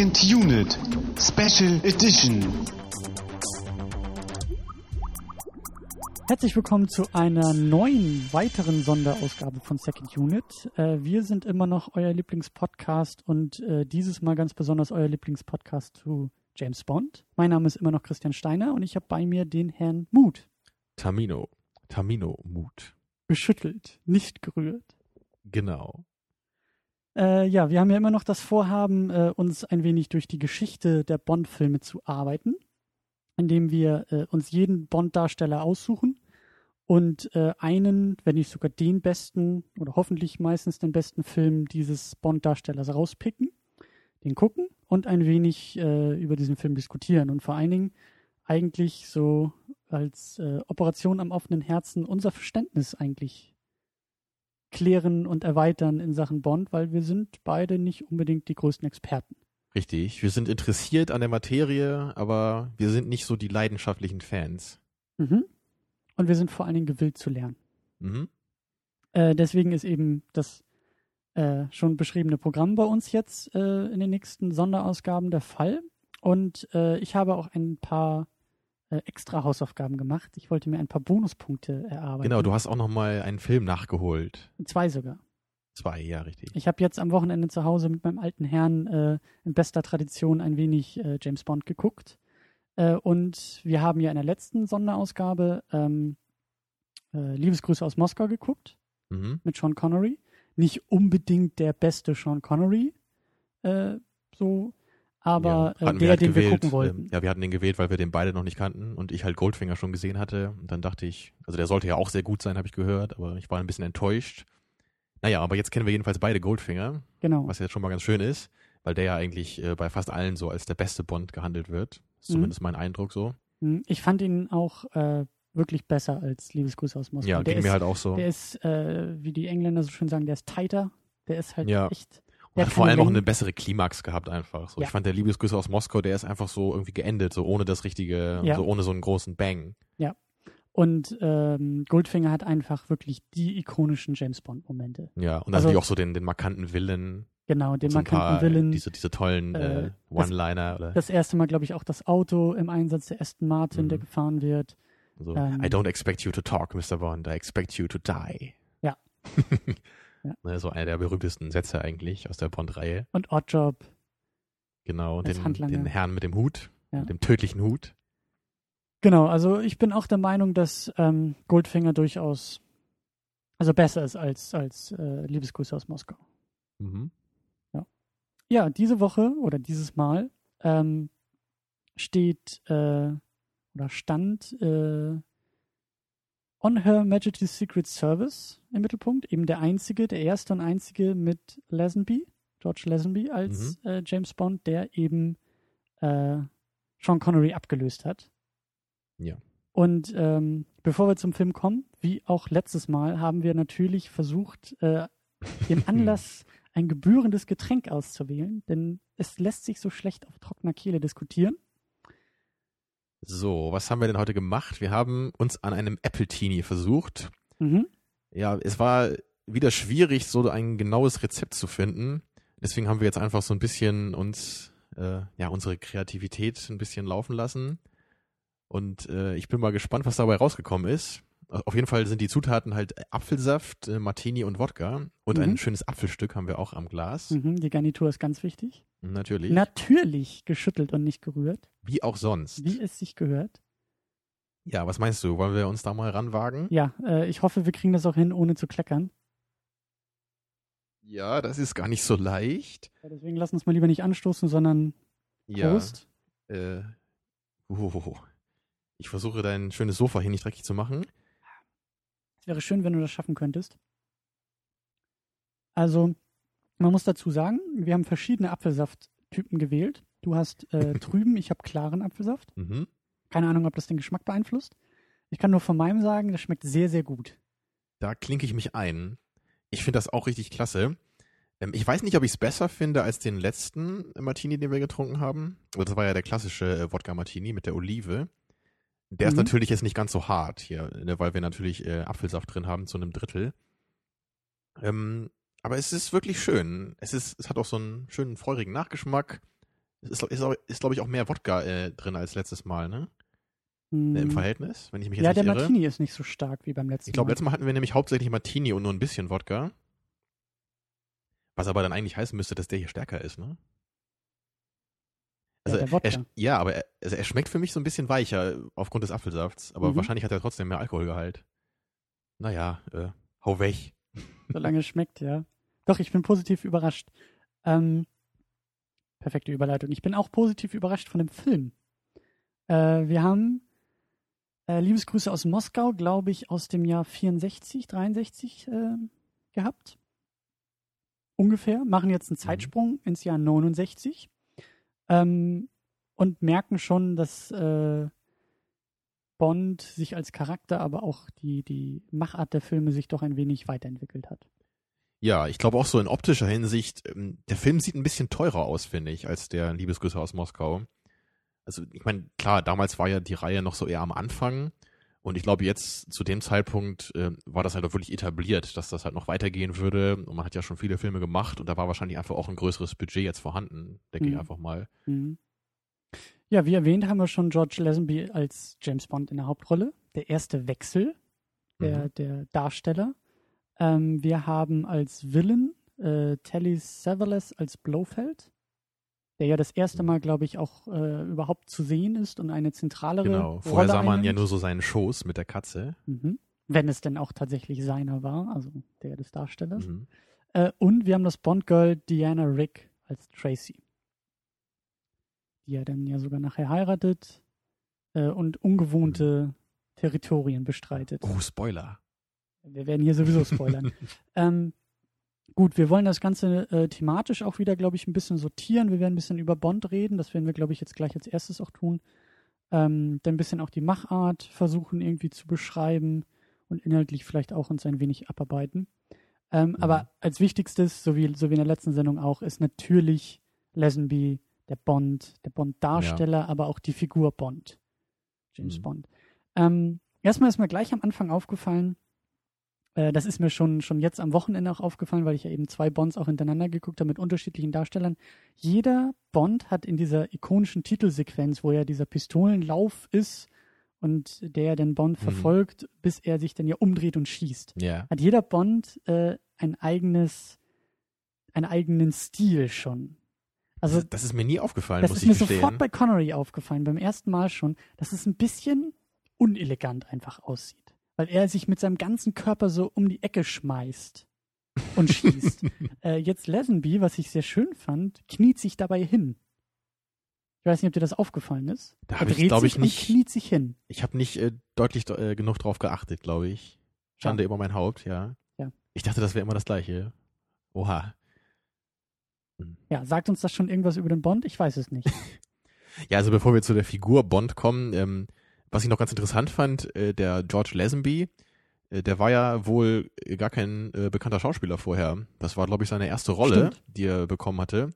Second Unit Special Edition. Herzlich willkommen zu einer neuen, weiteren Sonderausgabe von Second Unit. Äh, wir sind immer noch euer Lieblingspodcast und äh, dieses Mal ganz besonders euer Lieblingspodcast zu James Bond. Mein Name ist immer noch Christian Steiner und ich habe bei mir den Herrn Mut. Tamino. Tamino Mut. Geschüttelt, nicht gerührt. Genau. Äh, ja, wir haben ja immer noch das Vorhaben, äh, uns ein wenig durch die Geschichte der Bond-Filme zu arbeiten, indem wir äh, uns jeden Bond-Darsteller aussuchen und äh, einen, wenn nicht sogar den besten oder hoffentlich meistens den besten Film dieses Bond-Darstellers rauspicken, den gucken und ein wenig äh, über diesen Film diskutieren und vor allen Dingen eigentlich so als äh, Operation am offenen Herzen unser Verständnis eigentlich klären und erweitern in Sachen Bond, weil wir sind beide nicht unbedingt die größten Experten. Richtig. Wir sind interessiert an der Materie, aber wir sind nicht so die leidenschaftlichen Fans. Mhm. Und wir sind vor allen Dingen gewillt zu lernen. Mhm. Äh, deswegen ist eben das äh, schon beschriebene Programm bei uns jetzt äh, in den nächsten Sonderausgaben der Fall. Und äh, ich habe auch ein paar extra Hausaufgaben gemacht. Ich wollte mir ein paar Bonuspunkte erarbeiten. Genau, du hast auch noch mal einen Film nachgeholt. Zwei sogar. Zwei, ja, richtig. Ich habe jetzt am Wochenende zu Hause mit meinem alten Herrn äh, in bester Tradition ein wenig äh, James Bond geguckt. Äh, und wir haben ja in der letzten Sonderausgabe ähm, äh, Liebesgrüße aus Moskau geguckt Mhm. mit Sean Connery. Nicht unbedingt der beste Sean Connery, äh, so, aber ja, äh, der, halt den gewählt, wir gucken wollten. ähm, ja, wir hatten den gewählt, weil wir den beide noch nicht kannten und ich halt Goldfinger schon gesehen hatte. Und dann dachte ich, also der sollte ja auch sehr gut sein, habe ich gehört, aber ich war ein bisschen enttäuscht. Naja, aber jetzt kennen wir jedenfalls beide Goldfinger, Genau. was jetzt schon mal ganz schön ist, weil der ja eigentlich äh, bei fast allen so als der beste Bond gehandelt wird. Ist Mhm. zumindest mein Eindruck so. Hm, Ich fand ihn auch äh, wirklich besser als Liebesgrüße aus Moskau. Ja, der ging ist, mir halt auch so. Der ist, äh, wie die Engländer so schön sagen, der ist tighter. Der ist halt Ja. echt. Der hat vor allem auch eine bessere Klimax gehabt einfach. So, Ja. Ich fand der Liebesgrüße aus Moskau, der ist einfach so irgendwie geendet, so ohne das richtige, Ja. so ohne so einen großen Bang. Und ähm, Goldfinger hat einfach wirklich die ikonischen James Bond-Momente. Ja, und dann Also- natürlich auch so den, den markanten Villen. Genau, den so markanten paar, Willen. Diese, diese tollen äh, äh, One-Liner. oder Das erste Mal, glaube ich, auch das Auto im Einsatz der Aston Martin, Mhm. der gefahren wird. so, ähm, I don't expect you to talk, Mr. Bond, I expect you to die. Ja. Ja. Ne, so einer der berühmtesten Sätze eigentlich aus der Bond-Reihe. Und Oddjob. Genau, den, den Herrn mit dem Hut, Ja. mit dem tödlichen Hut. Genau, also ich bin auch der Meinung, dass ähm, Goldfinger durchaus also besser ist als, als äh, Liebesgrüße aus Moskau. Mhm. Ja, diese Woche oder dieses Mal ähm, steht äh, oder stand äh, On Her Majesty's Secret Service im Mittelpunkt. Eben der einzige, der erste und einzige mit Lazenby, George Lazenby als äh, James Bond, der eben äh, Sean Connery abgelöst hat. Ja. Und ähm, bevor wir zum Film kommen, wie auch letztes Mal, haben wir natürlich versucht, äh, dem Anlass ein gebührendes Getränk auszuwählen, denn es lässt sich so schlecht auf trockener Kehle diskutieren. So, was haben wir denn heute gemacht? Wir haben uns an einem Apple Teenie versucht. Mhm. Ja, es war wieder schwierig, so ein genaues Rezept zu finden. Deswegen haben wir jetzt einfach so ein bisschen uns, äh, ja, unsere Kreativität ein bisschen laufen lassen. Und äh, ich bin mal gespannt, was dabei rausgekommen ist. Auf jeden Fall sind die Zutaten halt Apfelsaft, äh, Martini und Wodka. Und Mhm. ein schönes Apfelstück haben wir auch am Glas. Mhm. Die Garnitur ist ganz wichtig. Natürlich. Natürlich geschüttelt und nicht gerührt, Wie auch sonst. wie es sich gehört. Ja, was meinst du? Wollen wir uns da mal ranwagen? Ja, äh, ich hoffe, wir kriegen das auch hin, ohne zu kleckern. Ja, das ist gar nicht so leicht. Ja, deswegen lass uns mal lieber nicht anstoßen, sondern Ja. Prost. Äh, oh, ich versuche dein schönes Sofa hier nicht dreckig zu machen. Es wäre schön, wenn du das schaffen könntest. Also, man muss dazu sagen, wir haben verschiedene Apfelsafttypen gewählt. Du hast äh, trüben, ich habe klaren Apfelsaft. Mhm. Keine Ahnung, ob das den Geschmack beeinflusst. Ich kann nur von meinem sagen, das schmeckt sehr, sehr gut. Da klinke ich mich ein. Ich finde das auch richtig klasse. Ähm, ich weiß nicht, ob ich es besser finde als den letzten Martini, den wir getrunken haben. Aber Das war ja der klassische äh, Wodka Martini mit der Olive. Der ist Mhm. natürlich jetzt nicht ganz so hart hier, ne, weil wir natürlich äh, Apfelsaft drin haben zu einem Drittel. Ähm, aber es ist wirklich schön. Es ist, es hat auch so einen schönen feurigen Nachgeschmack. Es ist, ist, ist glaube ich, auch mehr Wodka äh, drin als letztes Mal, ne? Hm. Im Verhältnis, wenn ich mich jetzt Ja, nicht der irre. Martini ist nicht so stark wie beim letzten Ich glaube, Mal. letztes Mal hatten wir nämlich hauptsächlich Martini und nur ein bisschen Wodka. Was aber dann eigentlich heißen müsste, dass der hier stärker ist, ne? Ja, Also, der Wodka. er, ja, aber er, also er schmeckt für mich so ein bisschen weicher aufgrund des Apfelsafts. Aber Mhm. wahrscheinlich hat er trotzdem mehr Alkoholgehalt. Naja, äh, hau weg. solange es schmeckt, ja. Doch, ich bin positiv überrascht. Ähm, perfekte Überleitung. Ich bin auch positiv überrascht von dem Film. Äh, wir haben äh, Liebesgrüße aus Moskau, glaube ich, aus dem Jahr 64, 63 äh, gehabt. Ungefähr. Machen jetzt einen Zeitsprung ins Jahr 69. Ähm, und merken schon, dass äh, Bond sich als Charakter, aber auch die, die Machart der Filme sich doch ein wenig weiterentwickelt hat. Ja, ich glaube auch so in optischer Hinsicht, ähm, der Film sieht ein bisschen teurer aus, finde ich, als der Liebesgrüße aus Moskau. Also ich meine, klar, damals war ja die Reihe noch so eher am Anfang und ich glaube jetzt zu dem Zeitpunkt äh, war das halt auch wirklich etabliert, dass das halt noch weitergehen würde und man hat ja schon viele Filme gemacht und da war wahrscheinlich einfach auch ein größeres Budget jetzt vorhanden, denke ich Mhm. einfach mal. Mhm. Ja, wie erwähnt, haben wir schon George Lazenby als James Bond in der Hauptrolle. Der erste Wechsel der, Mhm. der Darsteller. Ähm, wir haben als Villain äh, Telly Savalas als Blofeld, der ja das erste Mal, glaube ich, auch äh, überhaupt zu sehen ist und eine zentralere Genau, vorher Rolle sah man ja einnimmt. nur so seinen Schoß mit der Katze. Mhm. Wenn es denn auch tatsächlich seiner war, also der des Darstellers. Mhm. Äh, und wir haben das Bond-Girl Diana Rick als Tracy. Die er dann ja sogar nachher heiratet äh, und ungewohnte Territorien bestreitet. Oh, Spoiler. Wir werden hier sowieso spoilern. ähm, gut, wir wollen das Ganze äh, thematisch auch wieder, glaube ich, ein bisschen sortieren. Wir werden ein bisschen über Bond reden. Das werden wir, glaube ich, jetzt gleich als erstes auch tun. Ähm, dann ein bisschen auch die Machart versuchen irgendwie zu beschreiben und inhaltlich vielleicht auch uns ein wenig abarbeiten. Ähm, Mhm. Aber als wichtigstes, so wie, so wie in der letzten Sendung auch, ist natürlich Lazenby, der Bond, der Bond-Darsteller, aber auch die Figur Bond. James Mhm. Bond. Ähm, erstmal ist mir gleich am Anfang aufgefallen, äh, das ist mir schon, schon jetzt am Wochenende auch aufgefallen, weil ich ja eben zwei Bonds auch hintereinander geguckt habe mit unterschiedlichen Darstellern. Jeder Bond hat in dieser ikonischen Titelsequenz, wo ja dieser Pistolenlauf ist und der den Bond Mhm. verfolgt, bis er sich dann ja umdreht und schießt, Ja. hat jeder Bond äh, ein eigenes, einen eigenen Stil schon. Also das, das ist mir nie aufgefallen, das muss ist ich mir gestehen. sofort bei Connery aufgefallen, beim ersten Mal schon, dass es ein bisschen unelegant einfach aussieht. Weil er sich mit seinem ganzen Körper so um die Ecke schmeißt und schießt. äh, jetzt Lazenby, was ich sehr schön fand, kniet sich dabei hin. Ich weiß nicht, ob dir das aufgefallen ist. Da er ich, dreht glaub sich ich, und nicht- kniet sich hin. Ich habe nicht äh, deutlich äh, genug drauf geachtet, glaube ich. Schande über mein Haupt, ja. Ja. Ich dachte, das wäre immer das Gleiche. Oha. Ja, sagt uns das schon irgendwas über den Bond? Ich weiß es nicht. Ja, also bevor wir zu der Figur Bond kommen, ähm, was ich noch ganz interessant fand, äh, der George Lazenby, äh, der war ja wohl gar kein äh, bekannter Schauspieler vorher. Das war, glaube ich, seine erste Rolle, Stimmt. die er bekommen hatte.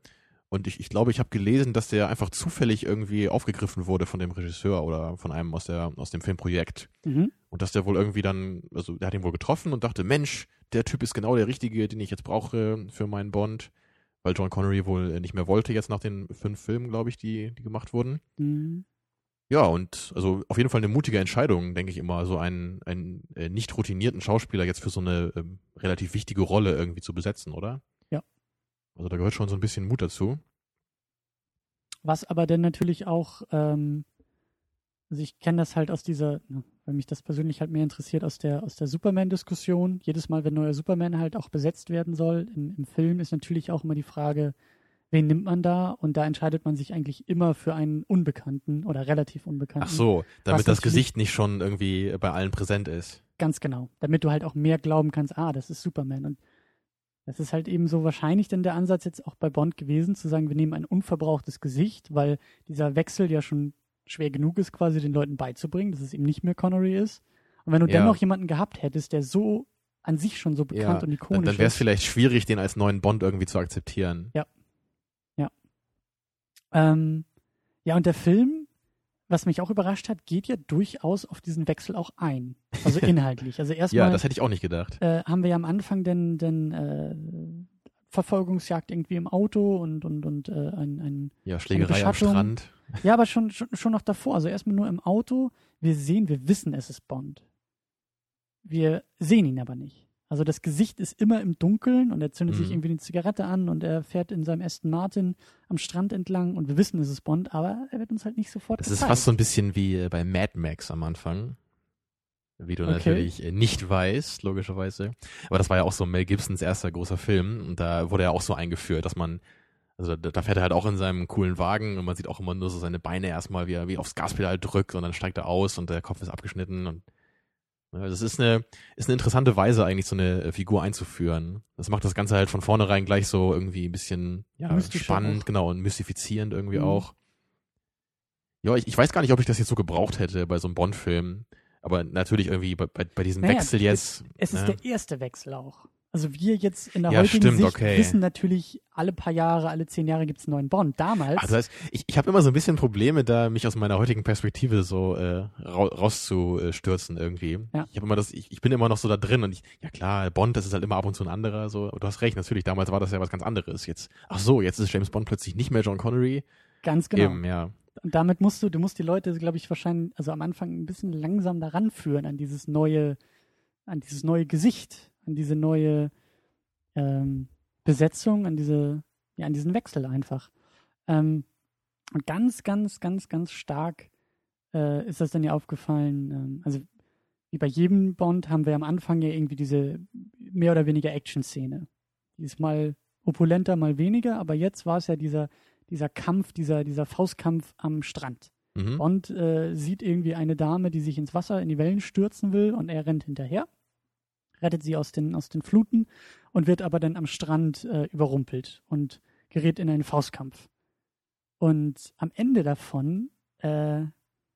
Und ich, ich glaube, ich habe gelesen, dass der einfach zufällig irgendwie aufgegriffen wurde von dem Regisseur oder von einem aus, der, aus dem Filmprojekt. Mhm. Und dass der wohl irgendwie dann, also der hat ihn wohl getroffen und dachte, Mensch, der Typ ist genau der Richtige, den ich jetzt brauche für meinen Bond. Weil John Connery wohl äh, nicht mehr wollte jetzt nach den fünf Filmen, glaube ich, die, die gemacht wurden. Mhm. Ja, und also auf jeden Fall eine mutige Entscheidung, denke ich immer, so einen, einen äh, nicht routinierten Schauspieler jetzt für so eine ähm, relativ wichtige Rolle irgendwie zu besetzen, oder? Ja. Also da gehört schon so ein bisschen Mut dazu. Was aber dann natürlich auch, ähm, also ich kenne das halt aus dieser, weil mich das persönlich halt mehr interessiert, aus der, aus der Superman-Diskussion. Jedes Mal, wenn neuer Superman halt auch besetzt werden soll im, im Film, ist natürlich auch immer die Frage, wen nimmt man da? Und da entscheidet man sich eigentlich immer für einen Unbekannten oder relativ Unbekannten. Ach so, damit das Gesicht nicht schon irgendwie bei allen präsent ist. Ganz genau. Damit du halt auch mehr glauben kannst, ah, das ist Superman. Und das ist halt eben so wahrscheinlich dann der Ansatz jetzt auch bei Bond gewesen, zu sagen, wir nehmen ein unverbrauchtes Gesicht, weil dieser Wechsel ja schon schwer genug ist, quasi den Leuten beizubringen, dass es eben nicht mehr Connery ist. Und wenn du Ja. dennoch jemanden gehabt hättest, der so an sich schon so bekannt und dann, ikonisch dann wäre es ist. vielleicht schwierig, den als neuen Bond irgendwie zu akzeptieren. Ähm, ja, und der Film, was mich auch überrascht hat, geht ja durchaus auf diesen Wechsel auch ein. Also inhaltlich. Also Ja, erstmal das hätte ich auch nicht gedacht. äh, haben wir ja am Anfang den, den äh, Verfolgungsjagd irgendwie im Auto und, und, und äh, ein, ein Ja, Schlägerei am. Strand. Ja, aber schon, schon, schon noch davor. Also erstmal nur im Auto. Wir sehen, wir wissen, es ist Bond. Wir sehen ihn aber nicht. Also das Gesicht ist immer im Dunkeln und er zündet sich Mhm. irgendwie eine Zigarette an und er fährt in seinem Aston Martin am Strand entlang und wir wissen, es ist Bond, aber er wird uns halt nicht sofort Das ist gezeigt. fast so ein bisschen wie äh, bei Mad Max am Anfang. Wie du Okay. natürlich äh, nicht weißt, logischerweise. Aber das war ja auch so Mel Gibsons erster großer Film und da wurde ja auch so eingeführt, dass man, also da, da fährt er halt auch in seinem coolen Wagen und man sieht auch immer nur so seine Beine erstmal, wie er wie aufs Gaspedal drückt und dann steigt er aus und der Kopf ist abgeschnitten und das ist eine, ist eine interessante Weise eigentlich, so eine äh, Figur einzuführen. Das macht das Ganze halt von vornherein gleich so irgendwie ein bisschen ja, spannend, auch. genau, und mystifizierend irgendwie Mhm. auch. Ja, ich, ich weiß gar nicht, ob ich das jetzt so gebraucht hätte bei so einem Bond-Film. Aber natürlich irgendwie bei, bei, bei diesem Naja, Wechsel jetzt. Es ist ne? der erste Wechsel auch. Also wir jetzt in der Ja, heutigen stimmt, Sicht okay. wissen natürlich, alle paar Jahre, alle zehn Jahre gibt es einen neuen Bond. Damals, Also das heißt, ich, ich habe immer so ein bisschen Probleme, da mich aus meiner heutigen Perspektive so äh, ra rauszustürzen irgendwie. Ja. Ich habe immer das, ich, ich bin immer noch so da drin und ich, ja klar, Bond, das ist halt immer ab und zu ein anderer. So, du hast recht, natürlich. Damals war das ja was ganz anderes. Jetzt, ach so, jetzt ist James Bond plötzlich nicht mehr John Connery. ganz genau. Eben, ja. Und damit musst du, du musst die Leute, glaube ich, wahrscheinlich, also am Anfang ein bisschen langsam daran führen an dieses neue, an dieses neue Gesicht, an diese neue ähm, Besetzung, an diese, ja, an diesen Wechsel einfach. Ähm, und ganz, ganz, ganz, ganz stark äh, ist das dann ja aufgefallen. Ähm, also wie bei jedem Bond haben wir am Anfang ja irgendwie diese mehr oder weniger Action-Szene. Die ist mal opulenter, mal weniger, aber jetzt war es ja dieser, dieser Kampf, dieser, dieser Faustkampf am Strand. Mhm. Bond äh, sieht irgendwie eine Dame, die sich ins Wasser, in die Wellen stürzen will und er rennt hinterher, rettet sie aus den, aus den Fluten und wird aber dann am Strand äh, überrumpelt und gerät in einen Faustkampf. Und am Ende davon, äh,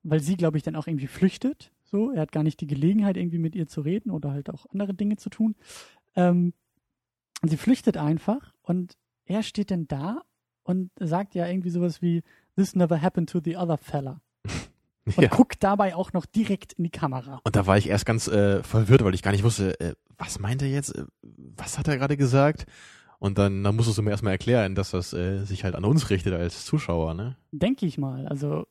weil sie, glaube ich, dann auch irgendwie flüchtet, so, er hat gar nicht die Gelegenheit, irgendwie mit ihr zu reden oder halt auch andere Dinge zu tun. Ähm, sie flüchtet einfach und er steht dann da und sagt ja irgendwie sowas wie, This never happened to the other fella. Und Ja. guckt dabei auch noch direkt in die Kamera. Und da war ich erst ganz äh, verwirrt, weil ich gar nicht wusste, äh, was meint er jetzt? Äh, was hat er gerade gesagt? Und dann, dann musstest du mir erstmal erklären, dass das äh, sich halt an uns richtet als Zuschauer, ne? Denke ich mal. Also,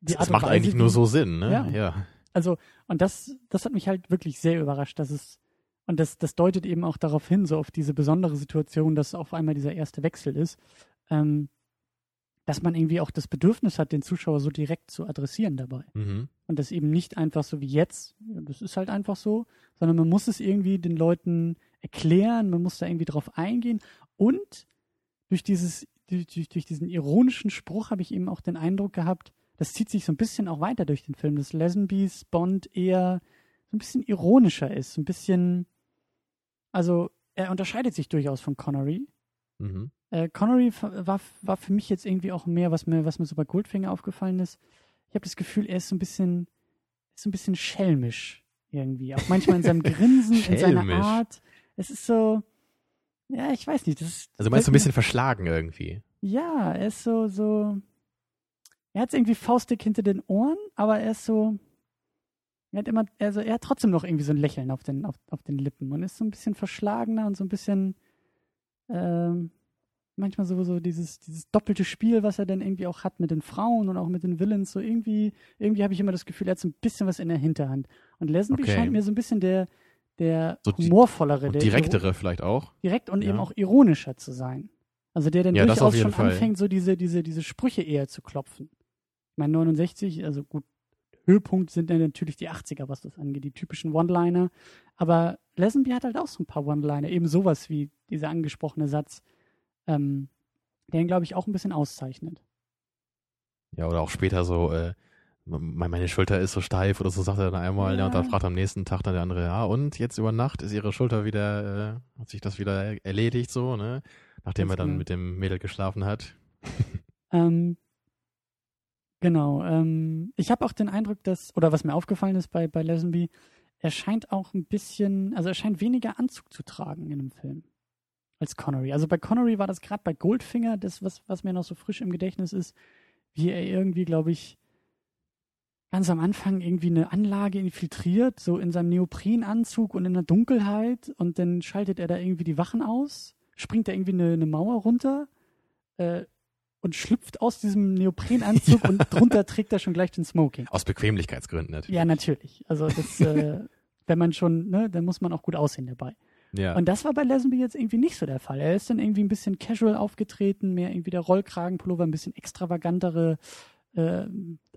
Das, das macht Weise, eigentlich nur so Sinn, ne? Ja. ja. Also, und das, das hat mich halt wirklich sehr überrascht, dass es, und das, das deutet eben auch darauf hin, so auf diese besondere Situation, dass auf einmal dieser erste Wechsel ist, ähm, dass man irgendwie auch das Bedürfnis hat, den Zuschauer so direkt zu adressieren dabei. Mhm. Und das eben nicht einfach so wie jetzt, das ist halt einfach so, sondern man muss es irgendwie den Leuten erklären, man muss da irgendwie drauf eingehen. Und durch dieses, durch, durch, durch diesen ironischen Spruch habe ich eben auch den Eindruck gehabt, das zieht sich so ein bisschen auch weiter durch den Film, dass Lesenbys Bond eher so ein bisschen ironischer ist, so ein bisschen, also er unterscheidet sich durchaus von Connery. Mhm. Äh, Connery war, war für mich jetzt irgendwie auch mehr, was mir, was mir so bei Goldfinger aufgefallen ist. Ich habe das Gefühl, er ist so ein bisschen, so ein bisschen schelmisch irgendwie. Auch manchmal in seinem Grinsen, in seiner. Art. Es ist so, ja, ich weiß nicht. Das ist, Also meinst du ein bisschen verschlagen irgendwie? Ja, er ist so, so. Er hat irgendwie faustdick hinter den Ohren, aber er ist so. Er hat immer, also er hat trotzdem noch irgendwie so ein Lächeln auf den, auf, auf den Lippen und ist so ein bisschen verschlagener und so ein bisschen, ähm, manchmal so, so dieses, dieses doppelte Spiel, was er dann irgendwie auch hat mit den Frauen und auch mit den Villains. So irgendwie, irgendwie habe ich immer das Gefühl, er hat so ein bisschen was in der Hinterhand. Und Lesenby Okay. scheint mir so ein bisschen der, der So humorvollere, der direktere vielleicht auch? direkt und Ja. eben auch ironischer zu sein. Also der dann Ja, durchaus schon Fall. anfängt, so diese, diese, diese Sprüche eher zu klopfen. Ich meine, 69, also gut, Höhepunkt sind dann natürlich die 80er, was das angeht, die typischen One-Liner. Aber Lesenby hat halt auch so ein paar One-Liner, eben sowas wie dieser angesprochene Satz, ähm, der ihn, glaube ich, auch ein bisschen auszeichnet. Ja, oder auch später so, äh, me- meine Schulter ist so steif oder so, sagt er dann einmal, ja. und dann Ja. fragt am nächsten Tag dann der andere, ja, und jetzt über Nacht ist ihre Schulter wieder, äh, hat sich das wieder er- erledigt, so, ne? Nachdem Ganz er dann genau. mit dem Mädel geschlafen hat. Ähm, genau. Ähm, ich habe auch den Eindruck, dass, oder was mir aufgefallen ist bei, bei Lesenby, er scheint auch ein bisschen, also er scheint weniger Anzug zu tragen in dem Film als Connery. Also bei Connery war das gerade bei Goldfinger, das, was, was mir noch so frisch im Gedächtnis ist, wie er irgendwie, glaube ich, ganz am Anfang irgendwie eine Anlage infiltriert, so in seinem Neoprenanzug und in der Dunkelheit und dann schaltet er da irgendwie die Wachen aus, springt er irgendwie eine, eine Mauer runter äh, und schlüpft aus diesem Neoprenanzug Ja. und drunter trägt er schon gleich den Smoking. Aus Bequemlichkeitsgründen natürlich. Ja, natürlich. Also das, äh, wenn man schon, ne, dann muss man auch gut aussehen dabei. Ja. Und das war bei Lesenby jetzt irgendwie nicht so der Fall. Er ist dann irgendwie ein bisschen casual aufgetreten, mehr irgendwie der Rollkragenpullover, ein bisschen extravagantere, äh,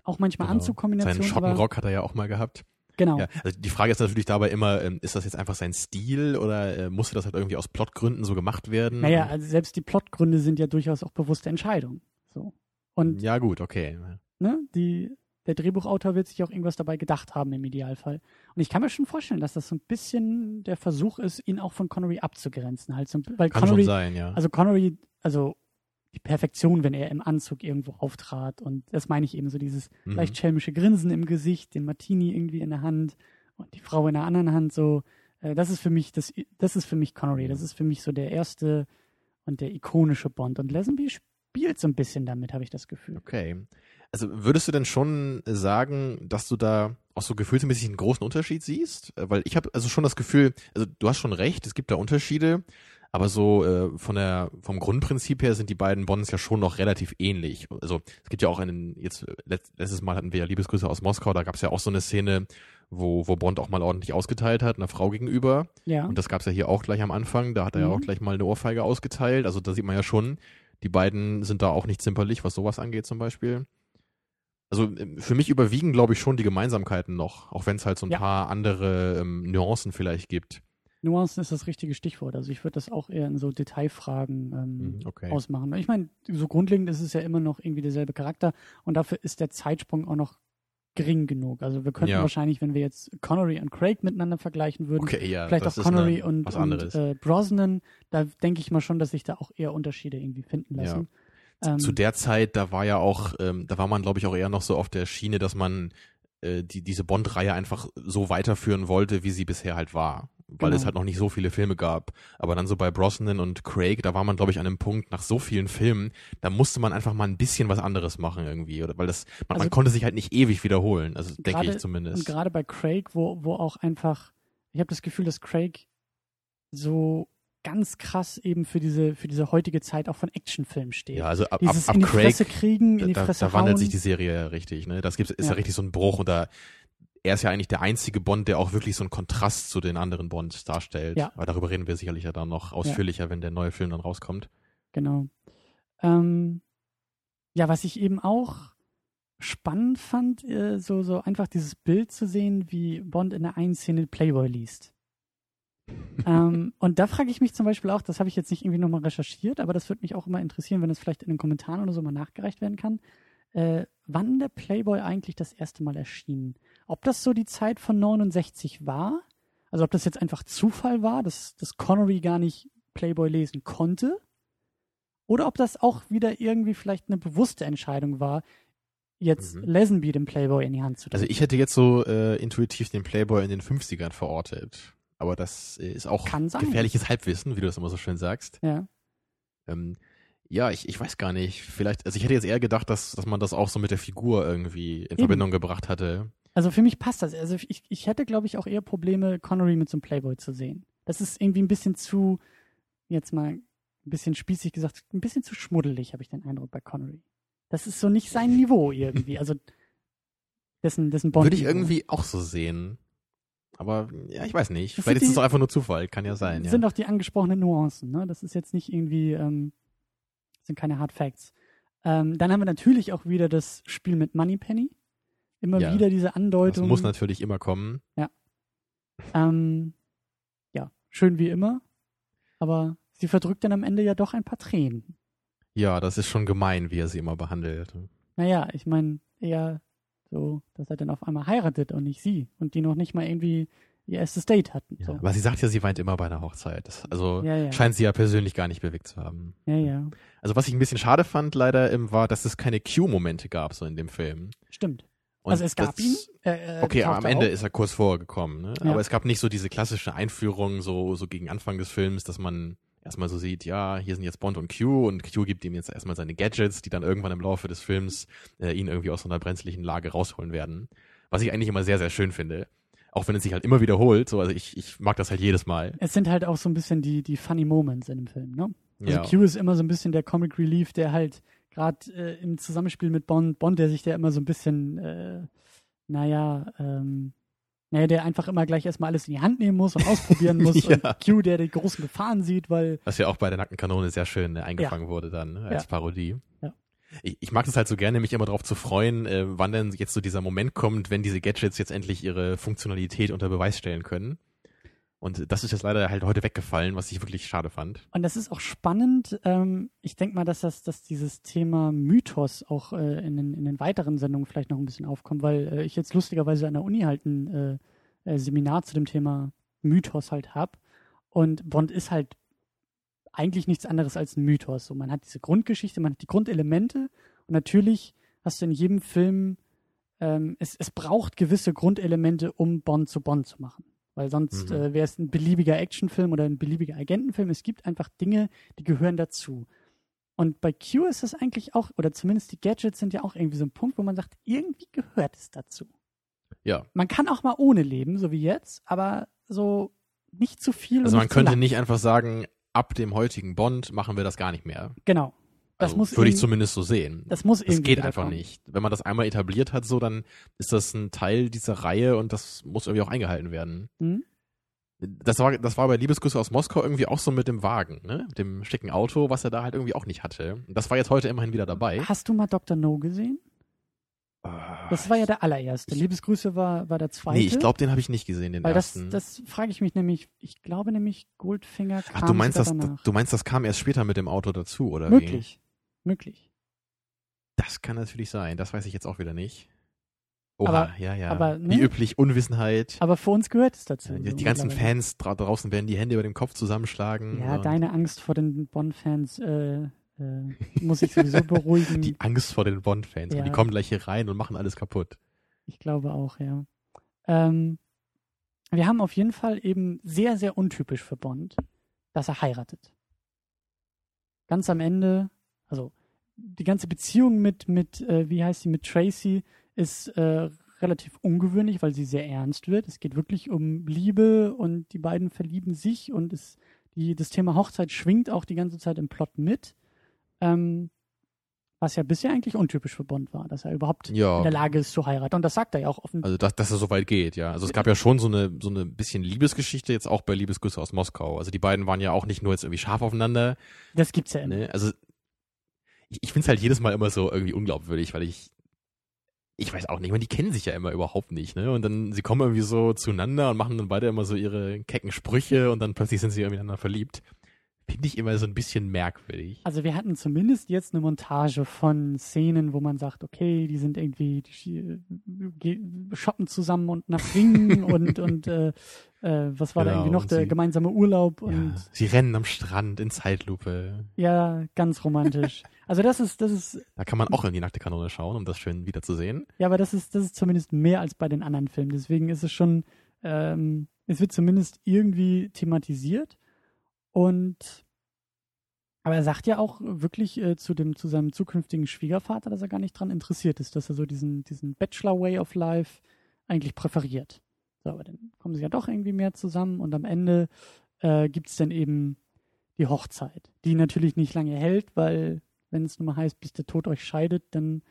auch manchmal Genau. Anzugkombinationen. Seinen aber- Schottenrock hat er ja auch mal gehabt. Genau. Ja, also die Frage ist natürlich dabei immer, ähm, ist das jetzt einfach sein Stil oder äh, musste das halt irgendwie aus Plotgründen so gemacht werden? Naja, also selbst die Plotgründe sind ja durchaus auch bewusste Entscheidungen. So. Und ja gut, okay. ne, die, der Drehbuchautor wird sich auch irgendwas dabei gedacht haben im Idealfall. Und ich kann mir schon vorstellen, dass das so ein bisschen der Versuch ist, ihn auch von Connery abzugrenzen. Halt so, weil Kann Connery, schon sein, ja. also Connery, also die Perfektion, wenn er im Anzug irgendwo auftrat. Und das meine ich eben so dieses Mhm. leicht schelmische Grinsen im Gesicht, den Martini irgendwie in der Hand und die Frau in der anderen Hand so. Äh, das ist für mich, das, das ist für mich Connery. Das ist für mich so der erste und der ikonische Bond. Und Lesenby spielt so ein bisschen damit, habe ich das Gefühl. Okay. Also würdest du denn schon sagen, dass du da auch so gefühlsmäßig einen großen Unterschied siehst? Weil ich habe also schon das Gefühl, also du hast schon recht, es gibt da Unterschiede, aber so äh, von der vom Grundprinzip her sind die beiden Bonds ja schon noch relativ ähnlich. Also es gibt ja auch einen, jetzt äh, letzt, letztes Mal hatten wir ja Liebesgrüße aus Moskau, da gab es ja auch so eine Szene, wo, wo Bond auch mal ordentlich ausgeteilt hat, einer Frau gegenüber. Ja. Und das gab es ja hier auch gleich am Anfang. Da hat er ja Mhm. auch gleich mal eine Ohrfeige ausgeteilt. Also da sieht man ja schon, die beiden sind da auch nicht zimperlich, was sowas angeht zum Beispiel. Also ähm, für mich überwiegen, glaube ich, schon die Gemeinsamkeiten noch, auch wenn es halt so ein Ja. paar andere ähm, Nuancen vielleicht gibt. Nuancen ist das richtige Stichwort. Also ich würde das auch eher in so Detailfragen ähm, Mhm, okay. ausmachen. Ich meine, so grundlegend ist es ja immer noch irgendwie derselbe Charakter und dafür ist der Zeitsprung auch noch gering genug. Also wir könnten Ja. wahrscheinlich, wenn wir jetzt Connery und Craig miteinander vergleichen würden, Okay, ja, vielleicht auch Connery und, und äh, Brosnan, da denke ich mal schon, dass sich da auch eher Unterschiede irgendwie finden Ja. lassen. Ähm, Zu der Zeit, da war ja auch, ähm, da war man, glaube ich, auch eher noch so auf der Schiene, dass man äh, die, diese Bond-Reihe einfach so weiterführen wollte, wie sie bisher halt war. Weil Genau. es halt noch nicht so viele Filme gab. Aber dann so bei Brosnan und Craig, da war man, glaube ich, an einem Punkt nach so vielen Filmen, da musste man einfach mal ein bisschen was anderes machen irgendwie. Oder weil das, man, Also- man konnte sich halt nicht ewig wiederholen. Also denke Gerade- ich Und zumindest. gerade bei Craig, wo, wo auch einfach, ich habe das Gefühl, dass Craig so ganz krass eben für diese, für diese heutige Zeit auch von Actionfilmen steht. Ja, also ab, ab, Dieses ab in die Craig, Fresse kriegen, in die da, Fresse da wandelt hauen. sich die Serie ja richtig, ne? Das gibt's, ist ja. Ja. richtig so ein Bruch und da, er ist ja eigentlich der einzige Bond, der auch wirklich so einen Kontrast zu den anderen Bonds darstellt. Ja. Aber darüber reden wir sicherlich ja dann noch ausführlicher, wenn der neue Film dann rauskommt. Genau. Ähm, ja, was ich eben auch spannend fand, äh, so, so einfach dieses Bild zu sehen, wie Bond in der einen Szene Playboy liest. ähm, und da frage ich mich zum Beispiel auch, das habe ich jetzt nicht irgendwie nochmal recherchiert, aber das würde mich auch immer interessieren, wenn das vielleicht in den Kommentaren oder so mal nachgereicht werden kann. Äh, wann der Playboy eigentlich das erste Mal erschien? Ob das so die Zeit von 69 war? Also ob das jetzt einfach Zufall war, dass, dass Connery gar nicht Playboy lesen konnte? Oder ob das auch wieder irgendwie vielleicht eine bewusste Entscheidung war, jetzt Mhm. Lesenby den Playboy in die Hand zu drücken. Also ich hätte jetzt so äh, intuitiv den Playboy in den 50ern verortet. Aber das äh, ist auch gefährliches Halbwissen, wie du das immer so schön sagst. ja. Ähm, ja, ich, ich weiß gar nicht. Vielleicht, also ich hätte jetzt eher gedacht, dass, dass man das auch so mit der Figur irgendwie in Eben. Verbindung gebracht hatte. Also für mich passt das. Also ich, ich hätte, glaube ich, auch eher Probleme, Connery mit so einem Playboy zu sehen. Das ist irgendwie ein bisschen zu, jetzt mal ein bisschen spießig gesagt, ein bisschen zu schmuddelig, habe ich den Eindruck bei Connery. Das ist so nicht sein Niveau irgendwie. Also dessen, dessen Bond. Würde ich irgendwie auch so sehen. Aber ja, ich weiß nicht. Das Vielleicht sind ist es die- einfach nur Zufall. Kann ja sein, ja. sind auch die angesprochenen Nuancen. Ne? Das ist jetzt nicht irgendwie, ähm, sind keine Hard Facts. Ähm, dann haben wir natürlich auch wieder das Spiel mit Moneypenny. Immer Ja. wieder diese Das Andeutung. muss natürlich immer kommen. Ähm, ja, schön wie immer. Aber sie verdrückt dann am Ende ja doch ein paar Tränen. Ja, das ist schon gemein, wie er sie immer behandelt. Naja, ich meine, eher so, dass er dann auf einmal heiratet und nicht sie. Und die noch nicht mal irgendwie ihr erstes Date hatten. Ja, So. Aber sie sagt ja, sie weint immer bei einer Hochzeit. Das, also Ja, ja. scheint sie ja persönlich gar nicht bewegt zu haben. Ja, ja. Also was ich ein bisschen schade fand leider, war, dass es keine Q-Momente gab so in dem Film. Stimmt. Und also es gab ihn. Äh, äh, Okay, tauchte am Ende auf. ist er kurz vorher gekommen, ne? Ja. Aber es gab nicht so diese klassische Einführung, so, so gegen Anfang des Films, dass man erstmal so sieht, ja, hier sind jetzt Bond und Q und Q gibt ihm jetzt erstmal seine Gadgets, die dann irgendwann im Laufe des Films äh, ihn irgendwie aus so einer brenzlichen Lage rausholen werden. Was ich eigentlich immer sehr, sehr schön finde. Auch wenn es sich halt immer wiederholt, so, also ich, ich mag das halt jedes Mal. Es sind halt auch so ein bisschen die, die funny Moments in dem Film, ne? Also Ja. Q ist immer so ein bisschen der Comic Relief, der halt gerade äh, im Zusammenspiel mit Bond, Bond, der sich der immer so ein bisschen, äh, naja, ähm, naja, der einfach immer gleich erstmal alles in die Hand nehmen muss und ausprobieren muss. Ja. Und Q, der die großen Gefahren sieht, weil, Was ja auch bei der nackten Kanone sehr schön äh, eingefangen wurde dann ne, als Ja. Parodie. Ja. Ich, ich mag das halt so gerne, mich immer darauf zu freuen, äh, wann denn jetzt so dieser Moment kommt, wenn diese Gadgets jetzt endlich ihre Funktionalität unter Beweis stellen können. Und das ist jetzt leider halt heute weggefallen, was ich wirklich schade fand. und das ist auch spannend. Ähm, ich denke mal, dass das, dass dieses Thema Mythos auch äh, in, den, in den weiteren Sendungen vielleicht noch ein bisschen aufkommt, weil äh, ich jetzt lustigerweise an der Uni halt ein äh, äh, Seminar zu dem Thema Mythos halt habe. Und Bond ist halt eigentlich nichts anderes als ein Mythos. So, man hat diese Grundgeschichte, man hat die Grundelemente und natürlich hast du in jedem Film, ähm, es, es braucht gewisse Grundelemente, um Bond zu Bond zu machen. Weil sonst Mhm. äh, wäre es ein beliebiger Actionfilm oder ein beliebiger Agentenfilm. Es gibt einfach Dinge, die gehören dazu. Und bei Q ist das eigentlich auch, oder zumindest die Gadgets sind ja auch irgendwie so ein Punkt, wo man sagt, irgendwie gehört es dazu. Ja. Man kann auch mal ohne leben, so wie jetzt, aber so nicht zu viel. Also man könnte nicht einfach sagen, ab dem heutigen Bond machen wir das gar nicht mehr. Genau. Das Also, muss würde ich zumindest so sehen. Das muss Das irgendwie geht wieder einfach kommen. nicht. Wenn man das einmal etabliert hat, so, dann ist das ein Teil dieser Reihe und das muss irgendwie auch eingehalten werden. Mhm. Das war, das war bei Liebesgrüße aus Moskau irgendwie auch so mit dem Wagen, ne? Mit dem schicken Auto, was er da halt irgendwie auch nicht hatte. Das war jetzt heute immerhin wieder dabei. Hast du mal Dr. No gesehen? Das war ja der allererste. Liebesgrüße war, war der zweite. Nee, ich glaube, den habe ich nicht gesehen, den Weil das, ersten. das frage ich mich nämlich, ich glaube nämlich, Goldfinger kam Ach, du meinst, das, danach. du meinst, das kam erst später mit dem Auto dazu, oder wie? Möglich. Das kann natürlich sein. Das weiß ich jetzt auch wieder nicht. Oha, Aber- ja, ja. aber, ne? Wie üblich, Unwissenheit. Aber für uns gehört es dazu. die, so die ganzen. Fans dra draußen werden die Hände über dem Kopf zusammenschlagen. Ja, deine Angst vor den Bonn-Fans äh, äh, muss ich sowieso beruhigen. Die Angst vor den Bond-Fans. Ja. Die kommen gleich hier rein und machen alles kaputt. Ich glaube auch, ja. Ähm, wir haben auf jeden Fall eben sehr, sehr untypisch für Bond, dass er heiratet. Ganz am Ende, also die ganze Beziehung mit, mit äh, wie heißt sie, mit Tracy ist äh, relativ ungewöhnlich, weil sie sehr ernst wird. Es geht wirklich um Liebe und die beiden verlieben sich und es, die, das Thema Hochzeit schwingt auch die ganze Zeit im Plot mit. Ähm, was ja bisher eigentlich untypisch für Bond war, dass er überhaupt Ja. in der Lage ist zu heiraten. Und das sagt er ja auch offen. Also, dass, dass er so weit geht, ja. Also, es gab ja schon so eine, so eine bisschen Liebesgeschichte jetzt auch bei Liebesgrüße aus Moskau. Also, die beiden waren ja auch nicht nur jetzt irgendwie scharf aufeinander. Das gibt's ja immer. Ne? Also, ich, ich finde es halt jedes Mal immer so irgendwie unglaubwürdig, weil ich, ich weiß auch nicht, man, die kennen sich ja immer überhaupt nicht, ne? Und dann, sie kommen irgendwie so zueinander und machen dann beide immer so ihre kecken Sprüche und dann plötzlich sind sie irgendwie ineinander verliebt. Finde ich immer so ein bisschen merkwürdig. Also wir hatten zumindest jetzt eine Montage von Szenen, wo man sagt, okay, die sind irgendwie, die shoppen zusammen und nach Ringen und, und äh, äh, was war da Genau, irgendwie noch, der sie- gemeinsame Urlaub und Ja, sie rennen am Strand in Zeitlupe. ja, ganz romantisch. Also das ist, das ist, Da kann man auch in die nackte Kanone schauen, um das schön wiederzusehen. ja, aber das ist, das ist zumindest mehr als bei den anderen Filmen. Deswegen ist es schon, ähm, es wird zumindest irgendwie thematisiert. Und aber er sagt ja auch wirklich äh, zu dem zu seinem zukünftigen Schwiegervater, dass er gar nicht dran interessiert ist, dass er so diesen diesen Bachelor Way of Life eigentlich präferiert. So, aber dann kommen sie ja doch irgendwie mehr zusammen und am Ende äh, gibt es dann eben die Hochzeit, die natürlich nicht lange hält, weil wenn es nun mal heißt, bis der Tod euch scheidet, dann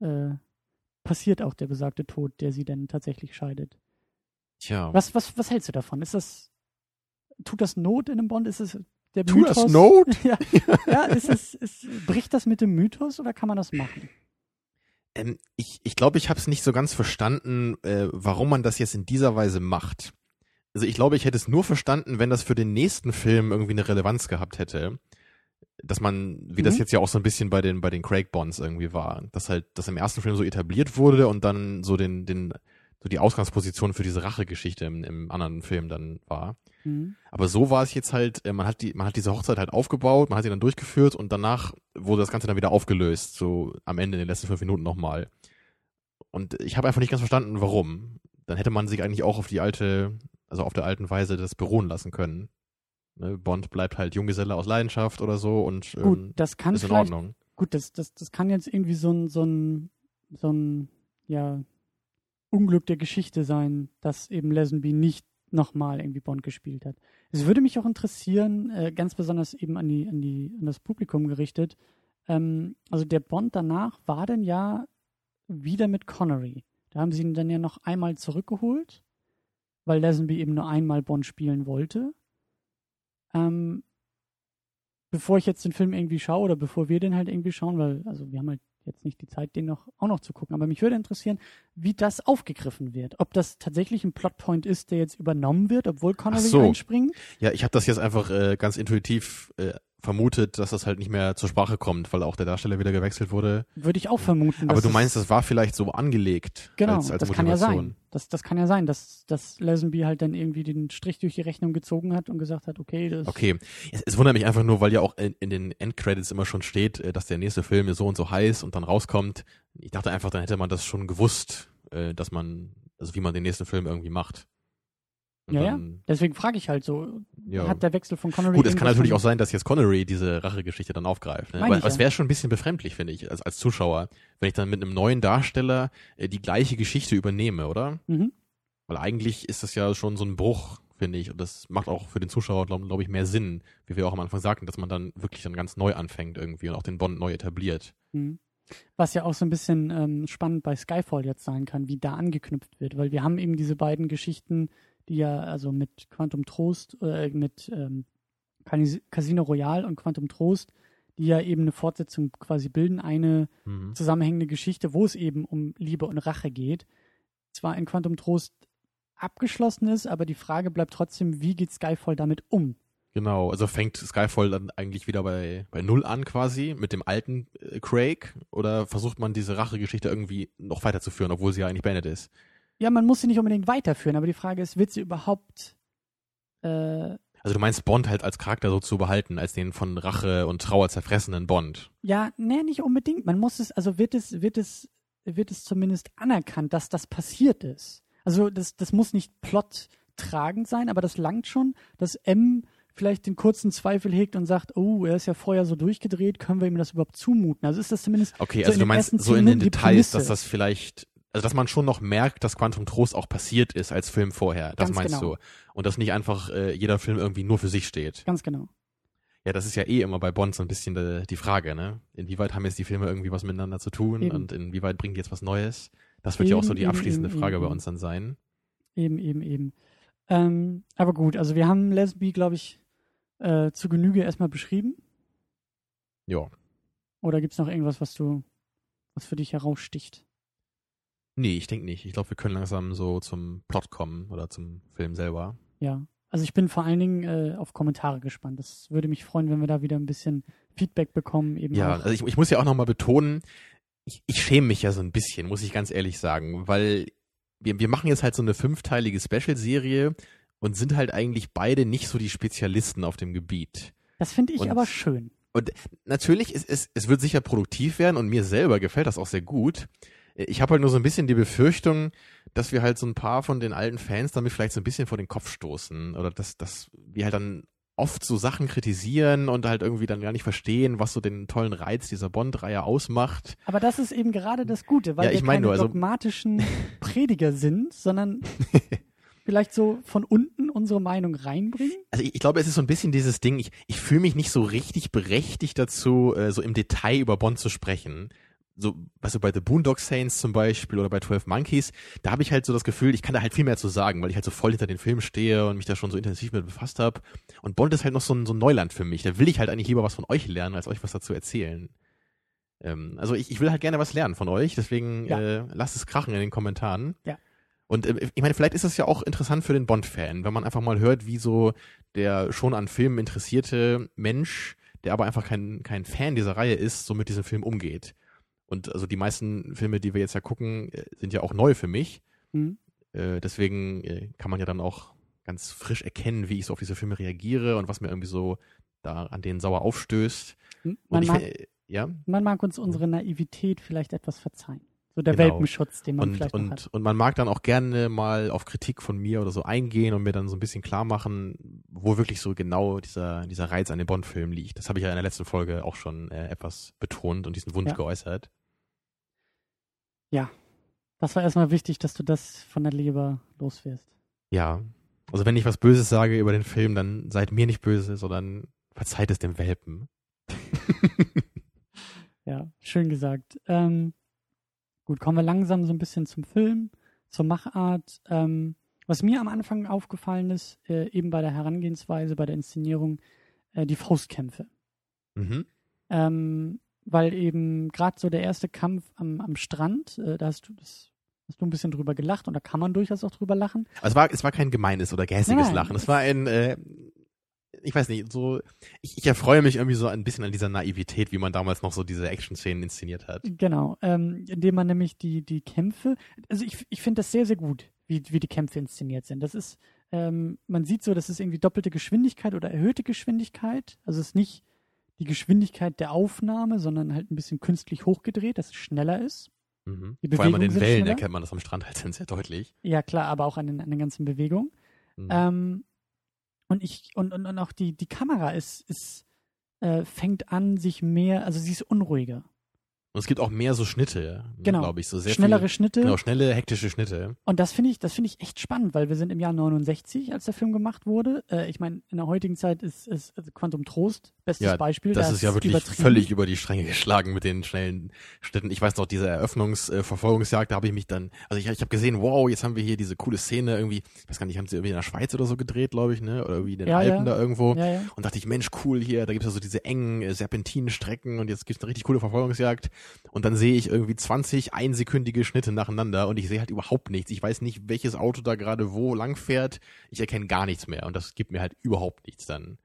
äh, passiert auch der besagte Tod, der sie dann tatsächlich scheidet. Tja. Was, was, was hältst du davon? Ist das, tut das Not in einem Bond? Ist es der Tut Mythos? das Not? ja, ja ist es, ist, bricht das mit dem Mythos oder kann man das machen? Ähm, ich ich glaube, ich habe es nicht so ganz verstanden, äh, warum man das jetzt in dieser Weise macht. Also ich glaube, ich hätte es nur verstanden, wenn das für den nächsten Film irgendwie eine Relevanz gehabt hätte. Dass man, wie das Mhm. jetzt ja auch so ein bisschen bei den, bei den Craig Bonds irgendwie war, dass halt das im ersten Film so etabliert wurde und dann so den, den, so die Ausgangsposition für diese Rachegeschichte im, im anderen Film dann war. Mhm. Aber so war es jetzt halt, äh, man hat die, man hat diese Hochzeit halt aufgebaut, man hat sie dann durchgeführt und danach wurde das Ganze dann wieder aufgelöst, so am Ende in den letzten fünf Minuten nochmal. Und ich habe einfach nicht ganz verstanden, warum. Dann hätte man sich eigentlich auch auf die alte, also auf der alten Weise das beruhen lassen können. Ne? Bond bleibt halt Junggeselle aus Leidenschaft oder so und Gut, ähm, das kann ist in Ordnung. gut, das, das, das kann jetzt irgendwie so ein, so ein, so ein, ja, Unglück der Geschichte sein, dass eben Lesenby nicht nochmal irgendwie Bond gespielt hat. Es würde mich auch interessieren, äh, ganz besonders eben an die, an die, an das Publikum gerichtet. Ähm, also der Bond danach war dann ja wieder mit Connery. Da haben sie ihn dann ja noch einmal zurückgeholt, weil Lesenby eben nur einmal Bond spielen wollte. Ähm, bevor ich jetzt den Film irgendwie schaue oder bevor wir den halt irgendwie schauen, weil, also wir haben halt jetzt nicht die Zeit, den noch auch noch zu gucken. Aber mich würde interessieren, wie das aufgegriffen wird. Ob das tatsächlich ein Plotpoint ist, der jetzt übernommen wird, obwohl Connery so. einspringt. Ja, ich habe das jetzt einfach äh, ganz intuitiv äh, vermutet, dass das halt nicht mehr zur Sprache kommt, weil auch der Darsteller wieder gewechselt wurde. Würde ich auch vermuten. Aber du meinst, das war vielleicht so angelegt genau, als, als das kann ja sein. Das, das kann ja sein, dass, dass Lazenby halt dann irgendwie den Strich durch die Rechnung gezogen hat und gesagt hat, okay, das Okay, es, es wundert mich einfach nur, weil ja auch in, in den Endcredits immer schon steht, äh, dass der nächste Film so und so heiß und dann rauskommt. Ich dachte einfach, dann hätte man das schon gewusst, äh, dass man, also wie man den nächsten Film irgendwie macht. Und ja, dann, ja. Deswegen frage ich halt so, Ja. hat der Wechsel von Connery Gut, es kann natürlich auch sein, dass jetzt Connery diese Rachegeschichte dann aufgreift. Ne? Aber ich es ja. wäre schon ein bisschen befremdlich, finde ich, als, als Zuschauer, wenn ich dann mit einem neuen Darsteller äh, die gleiche Geschichte übernehme, oder? Mhm. Weil eigentlich ist das ja schon so ein Bruch, finde ich. Und das macht auch für den Zuschauer, glaube glaub ich, mehr Sinn, wie wir auch am Anfang sagten, dass man dann wirklich dann ganz neu anfängt irgendwie und auch den Bond neu etabliert. Mhm. Was ja auch so ein bisschen ähm, spannend bei Skyfall jetzt sein kann, wie da angeknüpft wird, weil wir haben eben diese beiden Geschichten, die ja also mit Quantum Trost, äh, mit ähm, Cas- Casino Royale und Quantum Trost, die ja eben eine Fortsetzung quasi bilden, eine Mhm. zusammenhängende Geschichte, wo es eben um Liebe und Rache geht. Zwar in Quantum Trost abgeschlossen ist, aber die Frage bleibt trotzdem, wie geht Skyfall damit um? Genau, also fängt Skyfall dann eigentlich wieder bei, bei Null an quasi, mit dem alten äh, Craig, oder versucht man diese Rachegeschichte irgendwie noch weiterzuführen, obwohl sie ja eigentlich beendet ist? Ja, man muss sie nicht unbedingt weiterführen, aber die Frage ist, wird sie überhaupt äh, Also du meinst Bond halt als Charakter so zu behalten, als den von Rache und Trauer zerfressenen Bond. Ja, nee, nicht unbedingt. Man muss es, also wird es, wird es, wird es zumindest anerkannt, dass das passiert ist. Also das, das muss nicht plottragend sein, aber das langt schon, dass M vielleicht den kurzen Zweifel hegt und sagt, oh, er ist ja vorher so durchgedreht, können wir ihm das überhaupt zumuten? Also ist das zumindest Okay, so also du meinst so in den Details, dass das vielleicht, also dass man schon noch merkt, dass Quantum Trost auch passiert ist als Film vorher. Das Ganz meinst genau. du. Und dass nicht einfach äh, jeder Film irgendwie nur für sich steht. Ganz genau. Ja, das ist ja eh immer bei Bond so ein bisschen die, die Frage, ne? Inwieweit haben jetzt die Filme irgendwie was miteinander zu tun Eben. und inwieweit bringen die jetzt was Neues? Das wird ja auch so Eben, die eben, abschließende eben, Frage bei eben. uns dann sein. Eben, eben, eben. Ähm, aber gut, also wir haben Lesbi, glaube ich, äh, zu Genüge erstmal beschrieben. Ja. Oder gibt es noch irgendwas, was du, was für dich heraussticht? Nee, ich denke nicht. Ich glaube, wir können langsam so zum Plot kommen oder zum Film selber. Ja. Also ich bin vor allen Dingen äh, auf Kommentare gespannt. Das würde mich freuen, wenn wir da wieder ein bisschen Feedback bekommen. Eben Ja, auch. also ich, ich muss ja auch nochmal betonen, ich, ich schäme mich ja so ein bisschen, muss ich ganz ehrlich sagen, weil wir, wir machen jetzt halt so eine fünfteilige Special-Serie und sind halt eigentlich beide nicht so die Spezialisten auf dem Gebiet. das finde ich und- aber schön. Natürlich, es, es, es wird sicher produktiv werden und mir selber gefällt das auch sehr gut. Ich habe halt nur so ein bisschen die Befürchtung, dass wir halt so ein paar von den alten Fans damit vielleicht so ein bisschen vor den Kopf stoßen oder dass, dass wir halt dann oft so Sachen kritisieren und halt irgendwie dann gar nicht verstehen, was so den tollen Reiz dieser Bond-Reihe ausmacht. Aber das ist eben gerade das Gute, weil Ja, wir keine nur, also- dogmatischen Prediger sind, sondern vielleicht so von unten unsere Meinung reinbringen. Also ich, ich glaube, es ist so ein bisschen dieses Ding, ich, ich fühle mich nicht so richtig berechtigt dazu, äh, so im Detail über Bond zu sprechen. So, weißt du, bei The Boondock Saints zum Beispiel oder bei 12 Monkeys, da habe ich halt so das Gefühl, ich kann da halt viel mehr zu sagen, weil ich halt so voll hinter den Film stehe und mich da schon so intensiv mit befasst habe. Und Bond ist halt noch so ein, so ein Neuland für mich. Da will ich halt eigentlich lieber was von euch lernen, als euch was dazu erzählen. Ähm, also ich, ich will halt gerne was lernen von euch, deswegen Ja. äh, lasst es krachen in den Kommentaren. Ja. Und äh, ich meine, vielleicht ist das ja auch interessant für den Bond-Fan, wenn man einfach mal hört, wie so der schon an Filmen interessierte Mensch, der aber einfach kein, kein Fan dieser Reihe ist, so mit diesem Film umgeht. Und also die meisten Filme, die wir jetzt ja gucken, äh, sind ja auch neu für mich. Hm. Äh, deswegen äh, kann man ja dann auch ganz frisch erkennen, wie ich so auf diese Filme reagiere und was mir irgendwie so da an denen sauer aufstößt. Hm? Und Man, ich, mag, äh, ja, man mag uns unsere Naivität vielleicht etwas verzeihen. So der Genau. Welpenschutz, den man und, vielleicht noch hat. und, und man mag dann auch gerne mal auf Kritik von mir oder so eingehen und mir dann so ein bisschen klar machen, wo wirklich so genau dieser, dieser Reiz an den Bond-Filmen liegt. Das habe ich ja in der letzten Folge auch schon äh, etwas betont und diesen Wunsch Ja. geäußert. Das war erstmal wichtig, dass du das von der Leber loswirst. Ja. Also wenn ich was Böses sage über den Film, dann seid mir nicht böse, sondern verzeiht es dem Welpen. Ja, schön gesagt. Ähm, gut, kommen wir langsam so ein bisschen zum Film, zur Machart. Ähm, was mir am Anfang aufgefallen ist, äh, eben bei der Herangehensweise, bei der Inszenierung, äh, die Faustkämpfe. Mhm. Ähm, weil eben gerade so der erste Kampf am, am Strand, äh, da hast du das hast du ein bisschen drüber gelacht und da kann man durchaus auch drüber lachen. Also es war, es war kein gemeines oder gehässiges Nein, Lachen. Es war ein, äh, ich weiß nicht, so, ich, ich erfreue mich irgendwie so ein bisschen an dieser Naivität, wie man damals noch so diese Action-Szenen inszeniert hat. Genau, ähm, indem man nämlich die, die Kämpfe, also ich, ich finde das sehr, sehr gut, wie, wie die Kämpfe inszeniert sind. Das ist, ähm, man sieht so, das ist irgendwie doppelte Geschwindigkeit oder erhöhte Geschwindigkeit. Also es ist nicht die Geschwindigkeit der Aufnahme, sondern halt ein bisschen künstlich hochgedreht, dass es schneller ist. Mhm. Die Vor allem an den Wellen schneller. erkennt man das am Strand halt sehr deutlich. Ja, klar, aber auch an den, an den ganzen Bewegungen. Mhm. Ähm, und ich, und, und, und auch die, die Kamera ist, ist, äh, fängt an, sich mehr, also sie ist unruhiger. Und es gibt auch mehr so Schnitte, Genau. glaube ich, so sehr Schnellere viel, Schnitte. Genau, schnelle, hektische Schnitte. Und das finde ich, das finde ich echt spannend, weil wir sind im Jahr 69, als der Film gemacht wurde. Äh, ich meine, in der heutigen Zeit ist, ist also Quantum Trost bestes Ja, Beispiel. Das Da ist ja wirklich völlig über die Stränge geschlagen mit den schnellen Schnitten. Ich weiß noch, diese Eröffnungsverfolgungsjagd, da habe ich mich dann, also ich, ich habe gesehen, wow, jetzt haben wir hier diese coole Szene irgendwie, ich weiß gar nicht, haben sie irgendwie in der Schweiz oder so gedreht, glaube ich, ne? Oder irgendwie in den Ja, Alpen ja. da irgendwo. Und dachte ich, Mensch, cool hier, da gibt es ja so diese engen äh, Serpentinenstrecken und jetzt gibt's eine richtig coole Verfolgungsjagd. Und dann sehe ich irgendwie 20 einsekündige Schnitte nacheinander und ich sehe halt überhaupt nichts. Ich weiß nicht, welches Auto da gerade wo lang fährt. Ich erkenne gar nichts mehr und das gibt mir halt überhaupt nichts dann.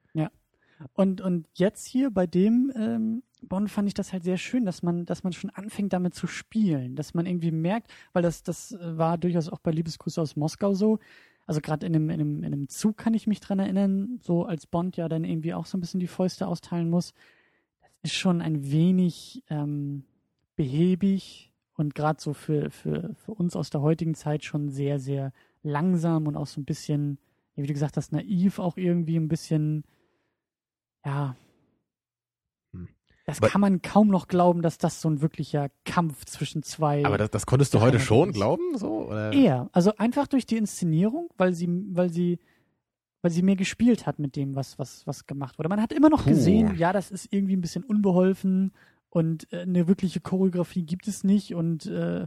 Und, und jetzt hier bei dem ähm, Bond fand ich das halt sehr schön, dass man, dass man schon anfängt damit zu spielen, dass man irgendwie merkt, weil das, das äh, war durchaus auch bei Liebesgrüße aus Moskau so. Also gerade in einem, in, einem, in einem Zug kann ich mich dran erinnern, so als Bond ja dann irgendwie auch so ein bisschen die Fäuste austeilen muss. Ist schon ein wenig ähm, behäbig und gerade so für, für, für uns aus der heutigen Zeit schon sehr, sehr langsam und auch so ein bisschen, wie du gesagt hast, naiv auch irgendwie ein bisschen ja. Hm. Das Aber- kann man kaum noch glauben, dass das so ein wirklicher Kampf zwischen zwei. Aber das, das konntest du heute schon glauben, so? Oder? eher. Also einfach durch die Inszenierung, weil sie, weil sie, weil sie mehr gespielt hat mit dem, was, was, was gemacht wurde. Man hat immer noch Puh. gesehen, ja, das ist irgendwie ein bisschen unbeholfen und äh, eine wirkliche Choreografie gibt es nicht und äh,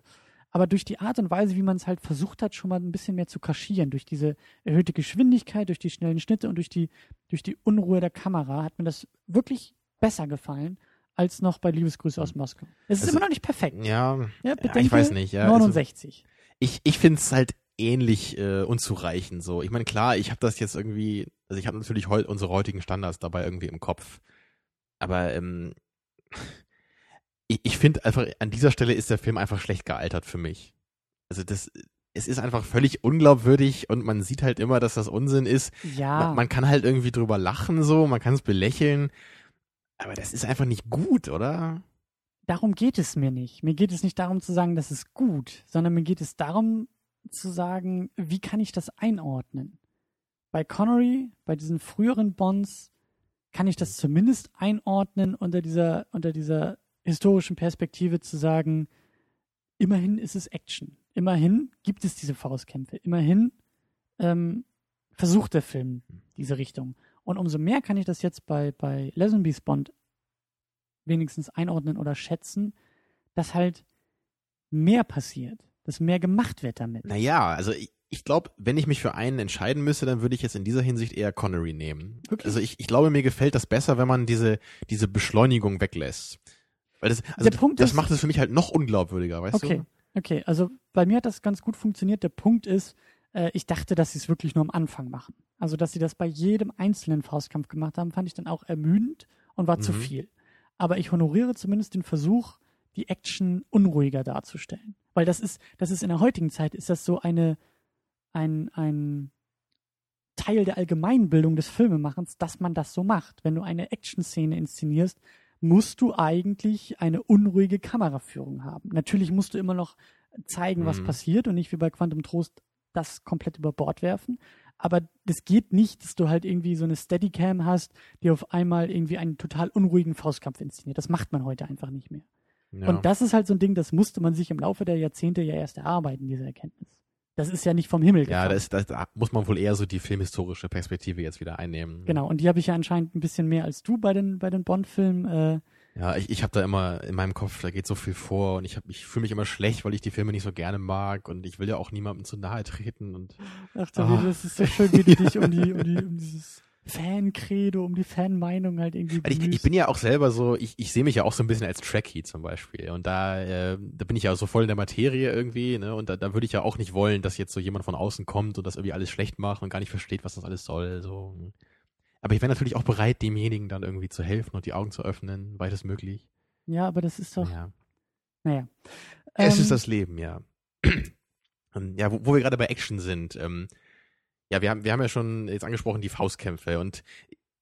aber durch die Art und Weise, wie man es halt versucht hat, schon mal ein bisschen mehr zu kaschieren, durch diese erhöhte Geschwindigkeit, durch die schnellen Schnitte und durch die, durch die Unruhe der Kamera, hat mir das wirklich besser gefallen als noch bei Liebesgrüße aus Moskau. Es ist Also, immer noch nicht perfekt. Ja, Ja, ja, bedenke, ich weiß nicht. Ja, also, 69. ich ich finde es halt ähnlich äh, unzureichend so. Ich meine, klar, ich habe das jetzt irgendwie, also ich habe natürlich heu unsere heutigen Standards dabei irgendwie im Kopf. Aber ähm, ich, ich finde einfach, an dieser Stelle ist der Film einfach schlecht gealtert für mich. Also das, es ist einfach völlig unglaubwürdig und man sieht halt immer, dass das Unsinn ist. Ja, Man, man kann halt irgendwie drüber lachen so, man kann es belächeln. Aber das ist einfach nicht gut, oder? darum geht es mir nicht. Mir geht es nicht darum zu sagen, das ist gut, sondern mir geht es darum zu sagen, wie kann ich das einordnen? Bei Connery, bei diesen früheren Bonds, kann ich das zumindest einordnen unter dieser, unter dieser historischen Perspektive zu sagen, immerhin ist es Action. Immerhin gibt es diese Faustkämpfe. Immerhin ähm, versucht der Film diese Richtung. Und umso mehr kann ich das jetzt bei, bei Lesenby's Bond wenigstens einordnen oder schätzen, dass halt mehr passiert, dass mehr gemacht wird damit. Naja, also ich, ich glaube, wenn ich mich für einen entscheiden müsste, dann würde ich jetzt in dieser Hinsicht eher Connery nehmen. Wirklich? Also ich, ich glaube, mir gefällt das besser, wenn man diese, diese Beschleunigung weglässt. Weil das, also Der Punkt das ist- macht es für mich halt noch unglaubwürdiger, weißt Okay, du? okay, also bei mir hat das ganz gut funktioniert. Der Punkt ist, äh, ich dachte, dass sie es wirklich nur am Anfang machen. Also, dass sie das bei jedem einzelnen Faustkampf gemacht haben, fand ich dann auch ermüdend und war zu Mhm. viel. Aber ich honoriere zumindest den Versuch, die Action unruhiger darzustellen. Weil das ist, das ist in der heutigen Zeit, ist das so eine, ein, ein Teil der Allgemeinbildung des Filmemachens, dass man das so macht. Wenn du eine Action-Szene inszenierst, musst du eigentlich eine unruhige Kameraführung haben. Natürlich musst du immer noch zeigen, was Mhm. passiert und nicht wie bei Quantum Trost das komplett über Bord werfen. Aber das geht nicht, dass du halt irgendwie so eine Steadicam hast, die auf einmal irgendwie einen total unruhigen Faustkampf inszeniert. Das macht man heute einfach nicht mehr. Ja. Und das ist halt so ein Ding, das musste man sich im Laufe der Jahrzehnte ja erst erarbeiten, diese Erkenntnis. Das ist ja nicht vom Himmel ja, gefallen. das, das, da muss man wohl eher so die filmhistorische Perspektive jetzt wieder einnehmen. Genau, und die habe ich ja anscheinend ein bisschen mehr als du bei den, bei den Bond-Filmen. Äh, Ja, ich, ich habe da immer in meinem Kopf, da geht so viel vor und ich, hab- ich fühle mich immer schlecht, weil ich die Filme nicht so gerne mag und ich will ja auch niemandem zu nahe treten und ach. David, das ist so schön, wie du dich um die, um die, um dieses Fan-Credo, um die Fan-Meinung halt irgendwie Weil ich, ich bin ja auch selber so, ich, ich sehe mich ja auch so ein bisschen als Trekkie zum Beispiel. Und da, äh, da bin ich ja so voll in der Materie irgendwie, ne? Und da, da würde ich ja auch nicht wollen, dass jetzt so jemand von außen kommt und das irgendwie alles schlecht macht und gar nicht versteht, was das alles soll. So. Aber ich wäre natürlich auch bereit, demjenigen dann irgendwie zu helfen und die Augen zu öffnen, weit es möglich. Ja, aber das ist doch, Ja. naja. Es Ähm, ist das Leben, ja. Ja, wo, wo wir gerade bei Action sind. Ähm, ja, wir haben, wir haben ja schon jetzt angesprochen die Faustkämpfe und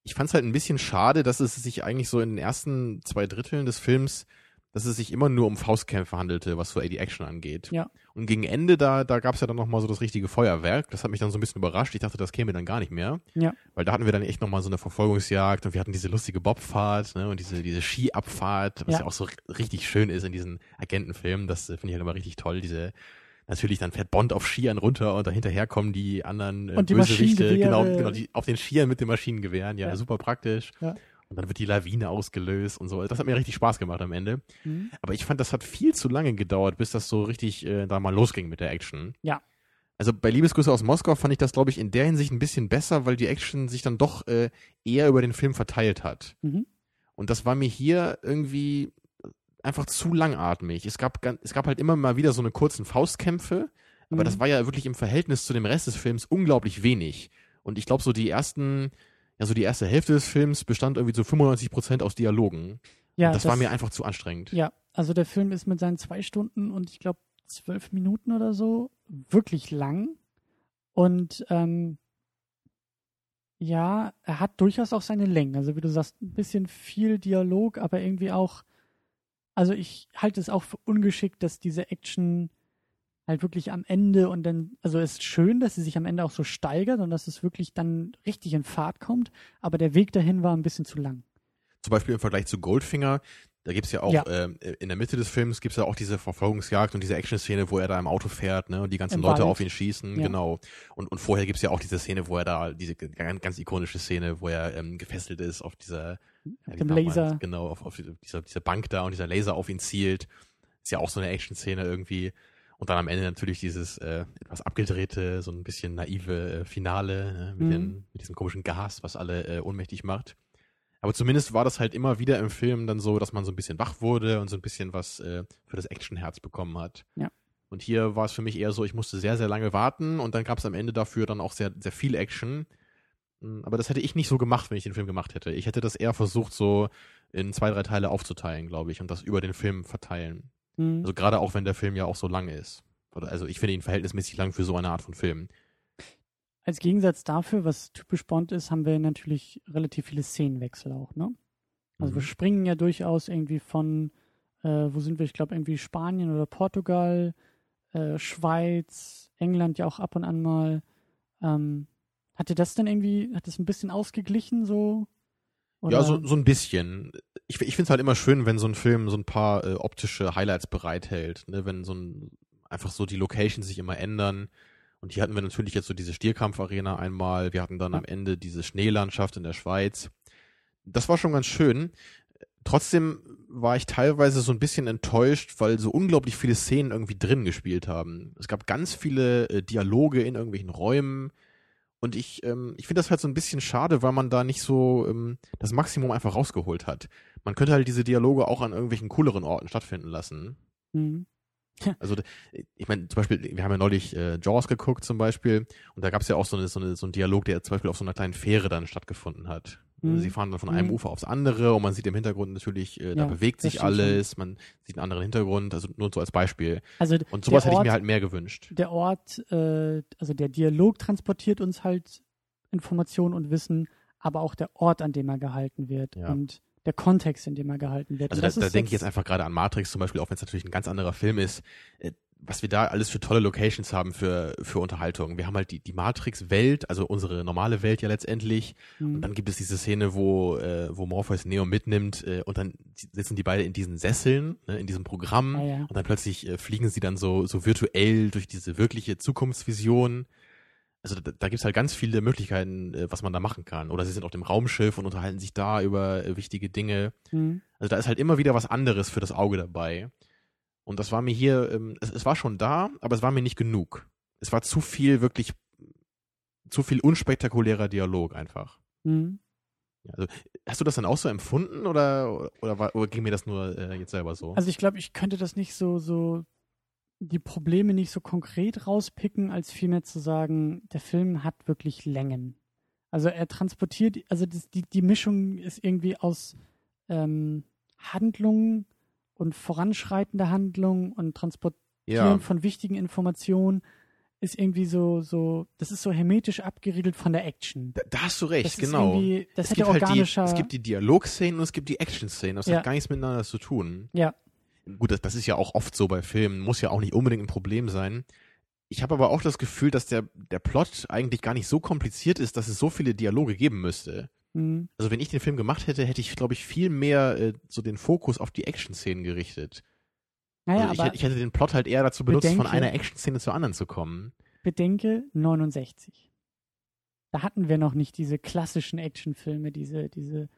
ich fand es halt ein bisschen schade, dass es sich eigentlich so in den ersten zwei Dritteln des Films, dass es sich immer nur um Faustkämpfe handelte, was so die Action angeht. Ja. Und gegen Ende, da, da gab es ja dann nochmal so das richtige Feuerwerk. Das hat mich dann so ein bisschen überrascht. Ich dachte, das käme dann gar nicht mehr. Ja. Weil da hatten wir dann echt nochmal so eine Verfolgungsjagd und wir hatten diese lustige Bobfahrt ne, und diese, diese Skiabfahrt, was Ja. ja. auch so richtig schön ist in diesen Agentenfilmen. Das äh, finde ich halt immer richtig toll. Diese, natürlich, dann fährt Bond auf Skiern runter und dahinterher kommen die anderen äh, Und die Bösewichte, genau, genau, die auf den Skiern mit den Maschinengewehren, ja, Ja. super praktisch. Ja. Und dann wird die Lawine ausgelöst und so. Das hat mir richtig Spaß gemacht am Ende. hm? Aber ich fand, das hat viel zu lange gedauert, bis das so richtig äh, da mal losging mit der Action. Ja. Also bei Liebesgrüße aus Moskau fand ich das, glaube ich, in der Hinsicht ein bisschen besser, weil die Action sich dann doch äh, eher über den Film verteilt hat. Mhm. Und das war mir hier irgendwie einfach zu langatmig. Es gab, es gab halt immer mal wieder so eine kurzen Faustkämpfe, aber Mhm. das war ja wirklich im Verhältnis zu dem Rest des Films unglaublich wenig. Und ich glaube, so die ersten, ja, so die erste Hälfte des Films bestand irgendwie zu 95 Prozent aus Dialogen. Ja, das, war mir einfach zu anstrengend. Ja, also der Film ist mit seinen zwei Stunden und ich glaube zwölf Minuten oder so wirklich lang. Und ähm, ja, er hat durchaus auch seine Längen. Also wie du sagst, ein bisschen viel Dialog, aber irgendwie auch, also ich halte es auch für ungeschickt, dass diese Action halt wirklich am Ende und dann, also es ist schön, dass sie sich am Ende auch so steigert und dass es wirklich dann richtig in Fahrt kommt, aber der Weg dahin war ein bisschen zu lang. Zum Beispiel im Vergleich zu Goldfinger, da gibt's ja auch, Ja. ähm, in der Mitte des Films gibt's ja auch diese Verfolgungsjagd und diese Action-Szene, wo er da im Auto fährt, ne, und die ganzen Im Leute Wald. auf ihn schießen, Ja. genau. Und, und vorher gibt's ja auch diese Szene, wo er da, diese ganz, ganz ikonische Szene, wo er ähm, gefesselt ist auf dieser, Auf dem Laser. Genau, auf, auf dieser, dieser Bank da und dieser Laser auf ihn zielt. Ist ja auch so eine Action-Szene irgendwie. Und dann am Ende natürlich dieses äh, etwas abgedrehte, so ein bisschen naive äh, Finale ne, mit, Mhm. den, mit diesem komischen Gas, was alle äh, ohnmächtig macht. Aber zumindest war das halt immer wieder im Film dann so, dass man so ein bisschen wach wurde und so ein bisschen was äh, für das Actionherz bekommen hat. Ja. Und hier war es für mich eher so, ich musste sehr, sehr lange warten und dann gab es am Ende dafür dann auch sehr, sehr viel Action. Mm, Aber das hätte ich nicht so gemacht, wenn ich den Film gemacht hätte. Ich hätte das eher versucht, so in zwei, drei Teile aufzuteilen, glaube ich, und das über den Film verteilen. Mhm. Also gerade auch wenn der Film ja auch so lang ist. Oder also ich finde ihn verhältnismäßig lang für so eine Art von Film. Als Gegensatz dafür, was typisch Bond ist, haben wir natürlich relativ viele Szenenwechsel auch, ne? Also wir Mhm. springen ja durchaus irgendwie von, äh, wo sind wir? Ich glaube irgendwie Spanien oder Portugal, äh, Schweiz, England ja auch ab und an mal. Ähm, hat dir das dann irgendwie, hat das ein bisschen ausgeglichen so? Oder? Ja, so, so ein bisschen. Ich, ich finde es halt immer schön, wenn so ein Film so ein paar äh, optische Highlights bereithält. Ne? Wenn so ein, einfach so die Locations sich immer ändern. Und hier hatten wir natürlich jetzt so diese Stierkampfarena einmal. Wir hatten dann am Ende diese Schneelandschaft in der Schweiz. Das war schon ganz schön. Trotzdem war ich teilweise so ein bisschen enttäuscht, weil so unglaublich viele Szenen irgendwie drin gespielt haben. Es gab ganz viele äh, Dialoge in irgendwelchen Räumen. Und ich, ähm, ich finde das halt so ein bisschen schade, weil man da nicht so ähm, das Maximum einfach rausgeholt hat. Man könnte halt diese Dialoge auch an irgendwelchen cooleren Orten stattfinden lassen. Mhm. Also ich meine, zum Beispiel, wir haben ja neulich äh, Jaws geguckt zum Beispiel und da gab es ja auch so, eine, so, eine, so einen Dialog, der zum Beispiel auf so einer kleinen Fähre dann stattgefunden hat. Mhm. Sie fahren dann von einem Mhm. Ufer aufs andere und man sieht im Hintergrund natürlich, äh, da Ja, bewegt sich alles, man sieht einen anderen Hintergrund, also nur so als Beispiel. Also Und sowas hätte ich mir halt mehr gewünscht. der Ort, äh, also der Dialog transportiert uns halt Informationen und Wissen, aber auch der Ort, an dem er gehalten wird Ja. und der Kontext, in dem er gehalten wird. Also da, da denke ich jetzt einfach gerade an Matrix zum Beispiel, auch wenn es natürlich ein ganz anderer Film ist. Äh, was wir da alles für tolle Locations haben für, für Unterhaltung. Wir haben halt die, die Matrix-Welt, also unsere normale Welt ja letztendlich. Mhm. Und dann gibt es diese Szene, wo, äh, wo Morpheus Neo mitnimmt äh, und dann sitzen die beide in diesen Sesseln, ne, in diesem Programm. Ja, ja. Und dann plötzlich äh, fliegen sie dann so, so virtuell durch diese wirkliche Zukunftsvision. Also da, da gibt's halt ganz viele Möglichkeiten, äh, was man da machen kann. Oder sie sind auf dem Raumschiff und unterhalten sich da über äh, wichtige Dinge. Mhm. Also da ist halt immer wieder was anderes für das Auge dabei. Und das war mir hier, ähm, es, es war schon da, aber es war mir nicht genug. Es war zu viel wirklich, zu viel unspektakulärer Dialog einfach. Mhm. Also, hast du das dann auch so empfunden oder, oder, war, oder ging mir das nur äh, jetzt selber so? Also ich glaube, ich könnte das nicht so, so die Probleme nicht so konkret rauspicken, als vielmehr zu sagen, der Film hat wirklich Längen. Also er transportiert, also das, die, die Mischung ist irgendwie aus ähm, Handlungen und voranschreitender Handlung und Transportieren ja, von wichtigen Informationen ist irgendwie so, so, das ist so hermetisch abgeriegelt von der Action. da, da hast du recht, Das ist genau. irgendwie, das es hätte gibt halt die, organischer. es gibt die Dialogszenen und es gibt die Action-Szenen. Das Ja. hat gar nichts miteinander zu tun. ja, Gut, das, das ist ja auch oft so bei Filmen, muss ja auch nicht unbedingt ein Problem sein. Ich habe aber auch das Gefühl, dass der, der Plot eigentlich gar nicht so kompliziert ist, dass es so viele Dialoge geben müsste. mhm. Also wenn ich den Film gemacht hätte, hätte ich, glaube ich, viel mehr äh, so den Fokus auf die Action-Szenen gerichtet. naja, also ich, ich hätte den Plot halt eher dazu benutzt, von bedenke- einer Action-Szene zur anderen zu kommen. bedenke 69. Da hatten wir noch nicht diese klassischen Actionfilme, diese, diese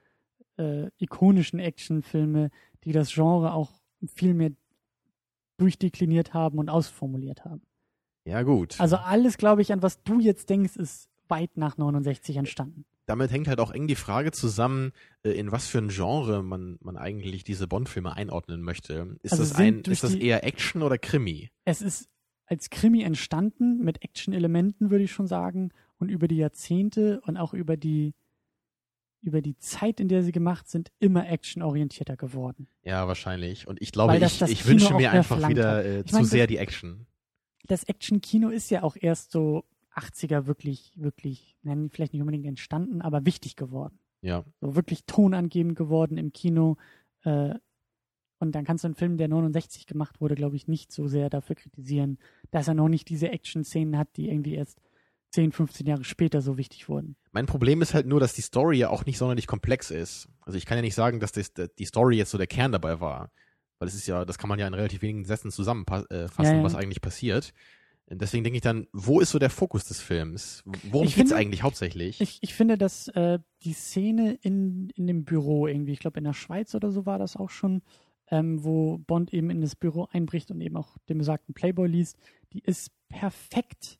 äh, ikonischen Actionfilme, die das Genre auch viel mehr durchdekliniert haben und ausformuliert haben. Ja, gut. Also alles, glaube ich, an was du jetzt denkst, ist weit nach 69 entstanden. Damit hängt halt auch eng die Frage zusammen, äh, in was für ein Genre man, man eigentlich diese Bond-Filme einordnen möchte. Ist, Also das, ein, ist das eher Action oder Krimi? Es ist als Krimi entstanden, mit Action-Elementen, würde ich schon sagen, und über die Jahrzehnte und auch über die, über die Zeit, in der sie gemacht sind, immer actionorientierter geworden. Ja, wahrscheinlich. Und ich glaube, das ich, das ich wünsche mir einfach wieder äh, zu meine, sehr die Action. das Action-Kino ist ja auch erst so 80er wirklich, wirklich, nein, vielleicht nicht unbedingt entstanden, aber wichtig geworden. Ja. So wirklich tonangebend geworden im Kino. Äh, und dann kannst du einen Film, der 69 gemacht wurde, glaube ich, nicht so sehr dafür kritisieren, dass er noch nicht diese Action-Szenen hat, die irgendwie erst 10, 15 Jahre später so wichtig wurden. Mein Problem ist halt nur, dass die Story ja auch nicht sonderlich komplex ist. Also ich kann ja nicht sagen, dass das, die Story jetzt so der Kern dabei war. Weil es ist ja, das kann man ja in relativ wenigen Sätzen zusammenfassen, äh, Ja, ja. was eigentlich passiert. Und Deswegen denke ich dann, wo ist so der Fokus des Films? Worum geht's finde- eigentlich hauptsächlich? Ich, ich finde, dass äh, die Szene in, in dem Büro irgendwie, ich glaube in der Schweiz oder so war das auch schon, ähm, wo Bond eben in das Büro einbricht und eben auch den besagten Playboy liest, die ist perfekt,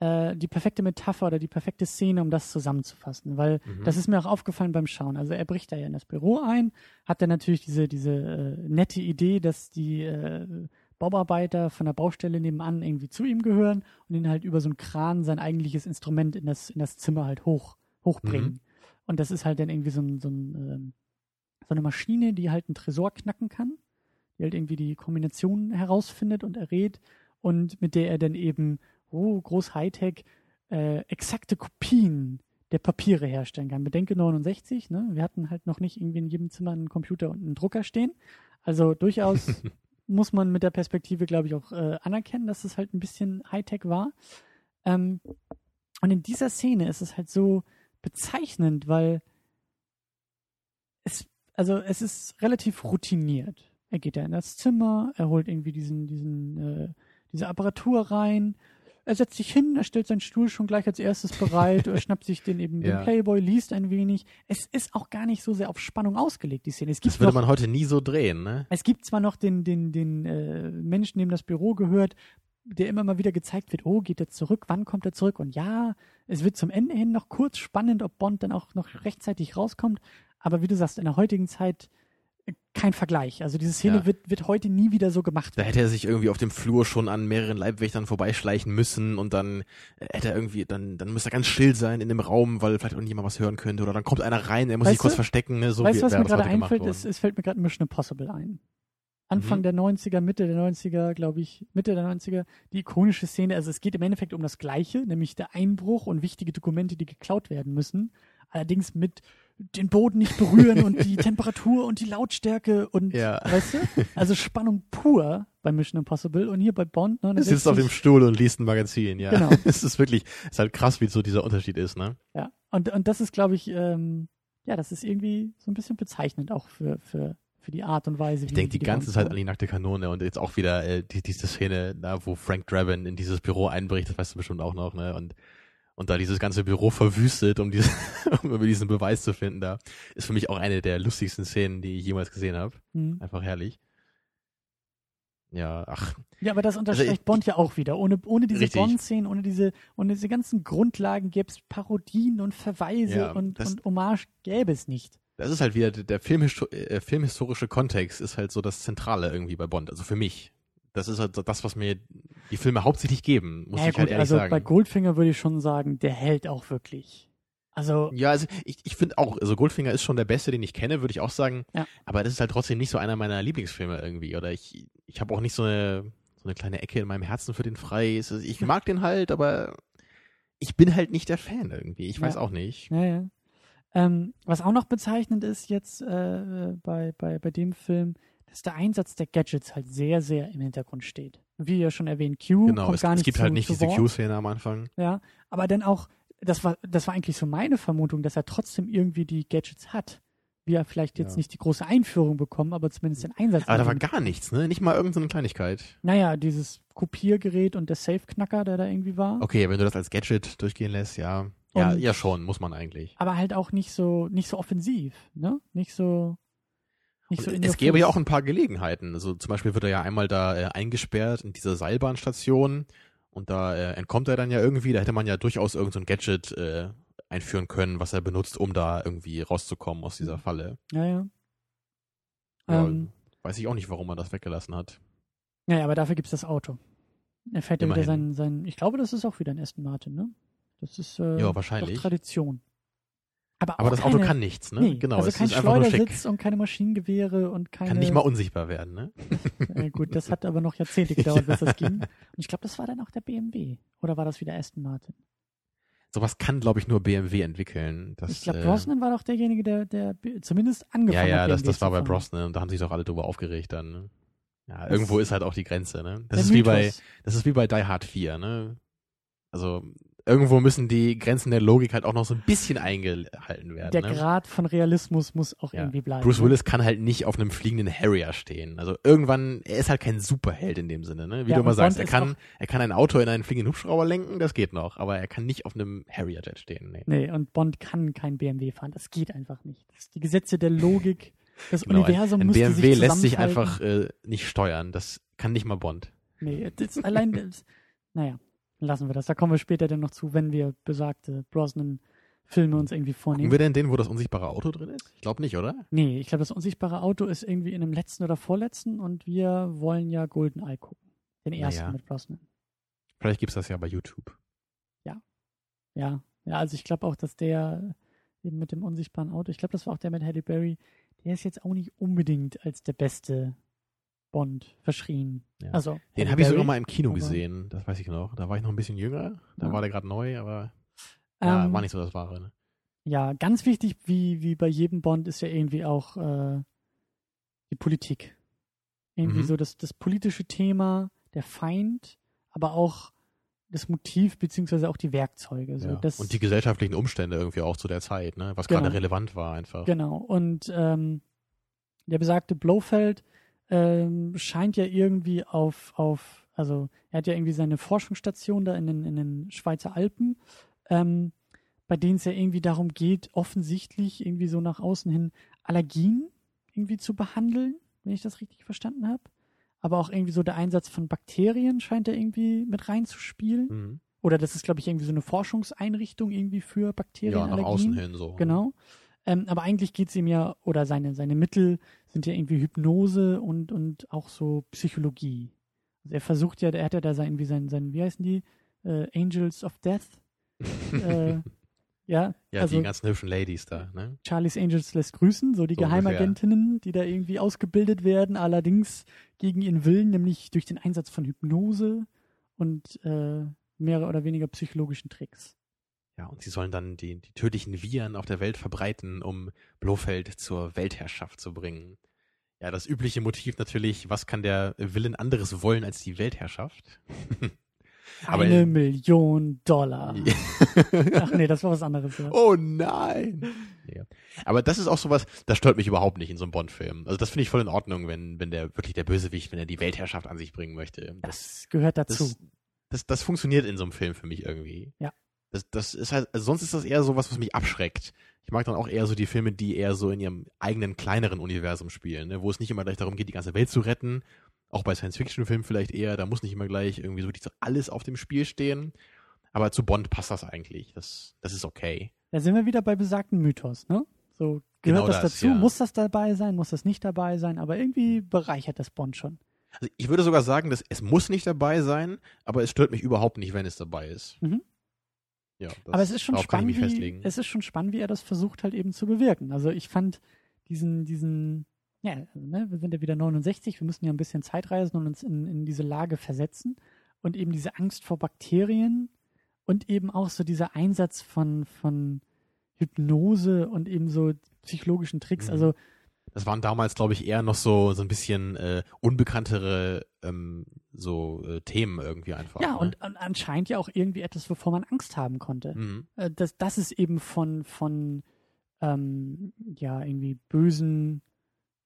äh, die perfekte Metapher oder die perfekte Szene, um das zusammenzufassen. Weil Mhm. das ist mir auch aufgefallen beim Schauen. Also er bricht da ja in das Büro ein, hat dann natürlich diese, diese äh, nette Idee, dass die äh, Bauarbeiter von der Baustelle nebenan irgendwie zu ihm gehören und ihn halt über so einen Kran sein eigentliches Instrument in das, in das Zimmer halt hoch, hochbringen. Mhm. Und das ist halt dann irgendwie so, ein, so, ein, ähm, so eine Maschine, die halt einen Tresor knacken kann, die halt irgendwie die Kombination herausfindet und errät und mit der er dann eben, oh, groß Hightech, äh, exakte Kopien der Papiere herstellen kann. Bedenke 69, ne? Wir hatten halt noch nicht irgendwie in jedem Zimmer einen Computer und einen Drucker stehen. Also durchaus muss man mit der Perspektive, glaube ich, auch äh, anerkennen, dass es halt ein bisschen Hightech war. Ähm, und in dieser Szene ist es halt so bezeichnend, weil es, also es ist relativ routiniert. Er geht ja in das Zimmer, er holt irgendwie diesen, diesen, äh, diese Apparatur rein, er setzt sich hin, er stellt seinen Stuhl schon gleich als erstes bereit, er schnappt sich den eben Ja. den Playboy, liest ein wenig. Es ist auch gar nicht so sehr auf Spannung ausgelegt, die Szene. Es das würde noch, man heute nie so drehen, ne? es gibt zwar noch den, den, den äh, Menschen, dem das Büro gehört, der immer mal wieder gezeigt wird, oh, geht er zurück, wann kommt er zurück? Und ja, es wird zum Ende hin noch kurz spannend, ob Bond dann auch noch rechtzeitig rauskommt. Aber wie du sagst, in der heutigen Zeit kein Vergleich. Also diese Szene Ja. wird, wird heute nie wieder so gemacht. Da hätte er sich irgendwie auf dem Flur schon an mehreren Leibwächtern vorbeischleichen müssen und dann äh, hätte er irgendwie, dann, dann müsste er ganz still sein in dem Raum, weil vielleicht irgendjemand was hören könnte oder dann kommt einer rein, er muss Weißt sich kurz du- verstecken, ne? so weißt du, was mir gerade einfällt? Es, es fällt mir gerade Mission Impossible ein. Anfang Mhm. der 90er, Mitte der 90er, glaube ich, Mitte der 90er, die ikonische Szene, also es geht im Endeffekt um das Gleiche, nämlich der Einbruch und wichtige Dokumente, die geklaut werden müssen. Allerdings mit den Boden nicht berühren und die Temperatur und die Lautstärke und, Ja. weißt du? Also Spannung pur bei Mission Impossible und hier bei Bond. Ne, Du sitzt auf dem Stuhl und liest ein Magazin, ja. Genau. Es ist wirklich, es ist halt krass, wie so dieser Unterschied ist, ne? Ja, und, und das ist, glaube ich, ähm, ja, das ist irgendwie so ein bisschen bezeichnend auch für, für, für die Art und Weise, Ich wie denke wie die ganze Zeit an die nackte Kanone und jetzt auch wieder äh, die, diese Szene, da wo Frank Drabin in dieses Büro einbricht, das weißt du bestimmt auch noch, ne? Und und da dieses ganze Büro verwüstet, um, diese, um über diesen Beweis zu finden, da ist für mich auch eine der lustigsten Szenen, die ich jemals gesehen habe. Mhm. Einfach herrlich. Ja, ach, Ja, aber das unterstreicht Also Bond ja auch wieder. Ohne, ohne diese. Bond-Szenen, ohne diese, ohne diese ganzen Grundlagen gäbe es Parodien und Verweise Ja, und, das- und Hommage gäbe es nicht. das ist halt wieder der, der Filmhisto äh, filmhistorische Kontext ist halt so das Zentrale irgendwie bei Bond, also für mich. Das ist halt das, was mir die Filme hauptsächlich geben, muss ja, ich gut, halt ehrlich also sagen. bei Goldfinger würde ich schon sagen, der hält auch wirklich. Also, Ja, also ich, ich finde auch, also Goldfinger ist schon der beste, den ich kenne, würde ich auch sagen. Ja. Aber das ist halt trotzdem nicht so einer meiner Lieblingsfilme irgendwie. Oder ich, ich habe auch nicht so eine, so eine kleine Ecke in meinem Herzen für den frei. Ich mag den halt, aber ich bin halt nicht der Fan irgendwie. Ich weiß Ja. auch nicht. ja, ja. Ähm, was auch noch bezeichnend ist jetzt äh, bei, bei, bei dem Film, dass der Einsatz der Gadgets halt sehr, sehr im Hintergrund steht. Wie ja schon erwähnt, Q Genau, kommt es, gar es nicht gibt zu, halt nicht diese. Q-Szene am Anfang. Ja, aber dann auch, das war, das war eigentlich so meine Vermutung, dass er trotzdem irgendwie die Gadgets hat. Wir vielleicht jetzt Ja. nicht die große Einführung bekommen, aber zumindest den Einsatz. Aber da war gar nichts, ne? Nicht mal irgendeine Kleinigkeit. Naja, dieses Kopiergerät und der Safe-Knacker, der da irgendwie war. Okay, wenn du das als Gadget durchgehen lässt, ja. Ja, ja schon, muss man eigentlich. Aber halt auch nicht so, nicht so offensiv, ne? Nicht so. So in es gäbe ja auch ein paar Gelegenheiten. Also zum Beispiel wird er ja einmal da äh, eingesperrt in dieser Seilbahnstation und da äh, entkommt er dann ja irgendwie. Da hätte man ja durchaus irgendein so Gadget äh, einführen können, was er benutzt, um da irgendwie rauszukommen aus dieser Mhm. Falle. Ja, ja. Ja, Ähm, weiß ich auch nicht, warum man das weggelassen hat. ja, ja, aber dafür gibt's das Auto. Er fährt ja wieder sein, sein, ich glaube, das ist auch wieder ein Aston Martin, ne? Das ist äh, Ja, wahrscheinlich. Tradition. Aber, Aber das Auto keine, kann nichts, ne? Nee, genau, also es kein ist. Schleudersitz und keine Maschinengewehre und keine. Kann nicht mal unsichtbar werden, ne? äh, gut, das hat aber noch Jahrzehnte gedauert, bis das ging. Und ich glaube, das war dann auch der BMW. Oder war das wieder Aston Martin? Sowas kann, glaube ich, nur BMW entwickeln. Das, ich glaube, äh, Brosnan war doch derjenige, der, der zumindest angefangen Ja, hat. ja, das, BMW das war zu bei. Brosnan und da haben sich doch alle drüber aufgeregt dann. Ne? Ja, Das- irgendwo ist halt auch die Grenze, ne? Das ist wie bei, Mythos. das ist wie bei Die Hard 4, ne? Also, irgendwo müssen die Grenzen der Logik halt auch noch so ein bisschen eingehalten werden, Der ne? Grad von Realismus muss auch Ja. irgendwie bleiben. Bruce ne? Willis kann halt nicht auf einem fliegenden Harrier stehen. Also irgendwann, er ist halt kein Superheld in dem Sinne, ne? Wie Ja, du immer sagst, er kann, er kann ein Auto in einen fliegenden Hubschrauber lenken, das geht noch, aber er kann nicht auf einem Harrier-Jet stehen, nee. Nee, und Bond kann kein BMW fahren. Das geht einfach nicht. Das, die Gesetze der Logik, das Genau, ein, Universum ein müsste BMW sich lässt sich einfach äh, nicht steuern. Das kann nicht mal Bond. Nee, das allein, das, naja, lassen wir das. Da kommen wir später dann noch zu, wenn wir besagte Brosnan-Filme uns irgendwie Gucken vornehmen. wir denn den, wo das unsichtbare Auto drin ist? Ich glaube nicht, oder? Nee, ich glaube, das unsichtbare Auto ist irgendwie in dem letzten oder vorletzten und wir wollen ja Goldeneye gucken. Den ersten Naja. mit Brosnan. Vielleicht gibt's das ja bei YouTube. Ja, ja, also ich glaube auch, dass der eben mit dem unsichtbaren Auto, ich glaube, das war auch der mit Halle Berry, der ist jetzt auch nicht unbedingt als der beste Bond verschrien. Ja. Also, Den habe ich sogar mal im Kino gesehen, das weiß ich noch. Da war ich noch ein bisschen jünger, da Ja. war der gerade neu, aber ja, ähm, war nicht so das Wahre. Ne? Ja, ganz wichtig, wie, wie bei jedem Bond, ist ja irgendwie auch äh, die Politik. Irgendwie Mhm. so das, das politische Thema, der Feind, aber auch das Motiv beziehungsweise auch die Werkzeuge. So, ja. das, Und die gesellschaftlichen Umstände irgendwie auch zu der Zeit, ne? was Genau. gerade relevant war einfach. Genau. Und ähm, der besagte Blofeld ähm, scheint ja irgendwie auf, auf, also er hat ja irgendwie seine Forschungsstation da in den, in den Schweizer Alpen, ähm, bei denen es ja irgendwie darum geht, offensichtlich irgendwie so nach außen hin Allergien irgendwie zu behandeln, wenn ich das richtig verstanden habe. Aber auch irgendwie so der Einsatz von Bakterien scheint da irgendwie mit reinzuspielen. Mhm. Oder das ist, glaube ich, irgendwie so eine Forschungseinrichtung irgendwie für Bakterien. Ja, nach außen hin so. Genau. Ähm, aber eigentlich geht es ihm ja, oder seine, seine Mittel sind ja irgendwie Hypnose und, und auch so Psychologie. Also er versucht ja, er hat ja da sein, wie sein, sein wie heißen die? Äh, Angels of Death. äh, ja, ja, also die ganzen hübschen Ladies da, ne? Charlie's Angels lässt grüßen, so die So Geheimagentinnen, die da irgendwie ausgebildet werden, allerdings gegen ihren Willen, nämlich durch den Einsatz von Hypnose und äh, mehr oder weniger psychologischen Tricks. Ja, und sie sollen dann die, die tödlichen Viren auf der Welt verbreiten, um Blofeld zur Weltherrschaft zu bringen. Ja, das übliche Motiv natürlich, was kann der Willen anderes wollen als die Weltherrschaft? Aber Eine Million Dollar. Ach nee, das war was anderes. Ja. Oh nein. Ja. Aber das ist auch sowas, das stört mich überhaupt nicht in so einem Bond-Film. Also das finde ich voll in Ordnung, wenn, wenn der wirklich der Bösewicht, wenn er die Weltherrschaft an sich bringen möchte. Das, das gehört dazu. Das, das, das funktioniert in so einem Film für mich irgendwie. Ja. Das, das ist halt, also sonst ist das eher so was, was mich abschreckt. Ich mag dann auch eher so die Filme, die eher so in ihrem eigenen kleineren Universum spielen, ne? wo es nicht immer gleich darum geht, die ganze Welt zu retten. Auch bei Science-Fiction-Filmen vielleicht eher, da muss nicht immer gleich irgendwie so alles auf dem Spiel stehen. Aber zu Bond passt das eigentlich. Das, das ist okay. Da sind wir wieder bei besagten Mythos, ne? So, gehört genau das, das, dazu? Ja. Muss das dabei sein? Muss das nicht dabei sein? Aber irgendwie bereichert das Bond schon. Also ich würde sogar sagen, dass es muss nicht dabei sein, aber es stört mich überhaupt nicht, wenn es dabei ist. Mhm. Ja, aber es ist schon spannend, wie, es ist schon spannend, wie er das versucht halt eben zu bewirken. Also ich fand diesen, diesen, ja, also, ne, wir sind ja wieder 69, wir müssen ja ein bisschen Zeit reisen und uns in, in diese Lage versetzen und eben diese Angst vor Bakterien und eben auch so dieser Einsatz von, von Hypnose und eben so psychologischen Tricks. Mhm. Also das waren damals, glaube ich, eher noch so so ein bisschen äh, unbekanntere ähm, so äh, Themen irgendwie einfach. Ja, ne? und, und, anscheinend ja auch irgendwie etwas, wovor man Angst haben konnte. Mhm. Äh, dass, dass es eben von von ähm, ja irgendwie bösen